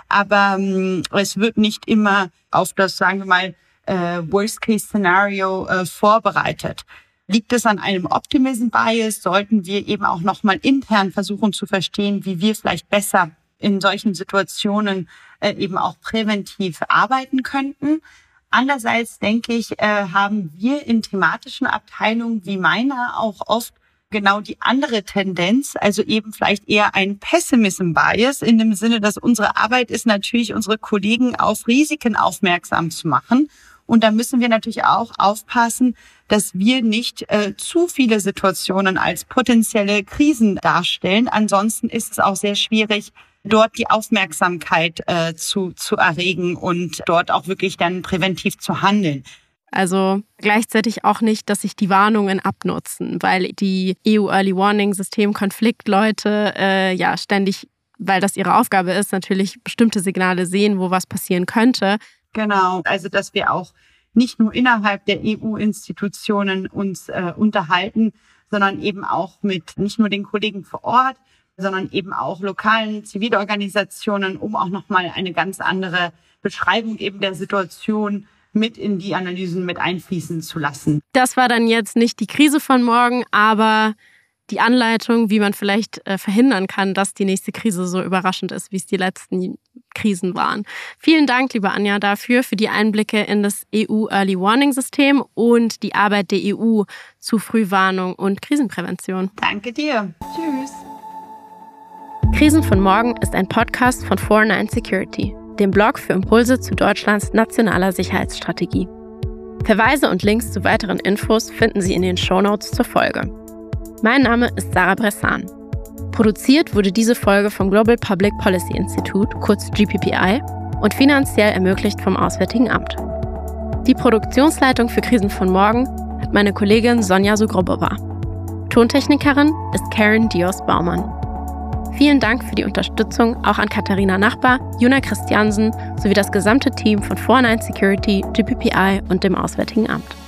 aber ähm, es wird nicht immer auf das, sagen wir mal, äh, Worst-Case-Szenario äh, vorbereitet. Liegt es an einem Optimism-Bias? Sollten wir eben auch nochmal intern versuchen zu verstehen, wie wir vielleicht besser in solchen Situationen äh, eben auch präventiv arbeiten könnten? Andererseits denke ich, äh, haben wir in thematischen Abteilungen wie meiner auch oft genau die andere Tendenz, also eben vielleicht eher ein Pessimism Bias in dem Sinne, dass unsere Arbeit ist natürlich, unsere Kollegen auf Risiken aufmerksam zu machen. Und da müssen wir natürlich auch aufpassen, dass wir nicht äh, zu viele Situationen als potenzielle Krisen darstellen. Ansonsten ist es auch sehr schwierig, dort die Aufmerksamkeit äh, zu, zu erregen und dort auch wirklich dann präventiv zu handeln. Also gleichzeitig auch nicht, dass sich die Warnungen abnutzen, weil die EU Early Warning System Konfliktleute äh, ja ständig, weil das ihre Aufgabe ist, natürlich bestimmte Signale sehen, wo was passieren könnte. Genau, also dass wir auch nicht nur innerhalb der EU-Institutionen uns äh, unterhalten, sondern eben auch mit nicht nur den Kollegen vor Ort, sondern eben auch lokalen Zivilorganisationen, um auch nochmal eine ganz andere Beschreibung eben der Situation mit in die Analysen mit einfließen zu lassen. Das war dann jetzt nicht die Krise von morgen, aber die Anleitung, wie man vielleicht äh, verhindern kann, dass die nächste Krise so überraschend ist, wie es die letzten Krisen waren. Vielen Dank, liebe Anja, dafür, für die Einblicke in das EU Early Warning System und die Arbeit der EU zu Frühwarnung und Krisenprävention. Danke dir. Tschüss. Krisen von morgen ist ein Podcast von 49 Security, dem Blog für Impulse zu Deutschlands nationaler Sicherheitsstrategie. Verweise und Links zu weiteren Infos finden Sie in den Shownotes zur Folge. Mein Name ist Sarah Bressan. Produziert wurde diese Folge vom Global Public Policy Institute, kurz GPPI, und finanziell ermöglicht vom Auswärtigen Amt. Die Produktionsleitung für Krisen von morgen hat meine Kollegin Sonja Sugrobova. Tontechnikerin ist Karen Dios Baumann. Vielen Dank für die Unterstützung auch an Katharina Nachbar, Juna Christiansen sowie das gesamte Team von 49 Security, GPPI und dem Auswärtigen Amt.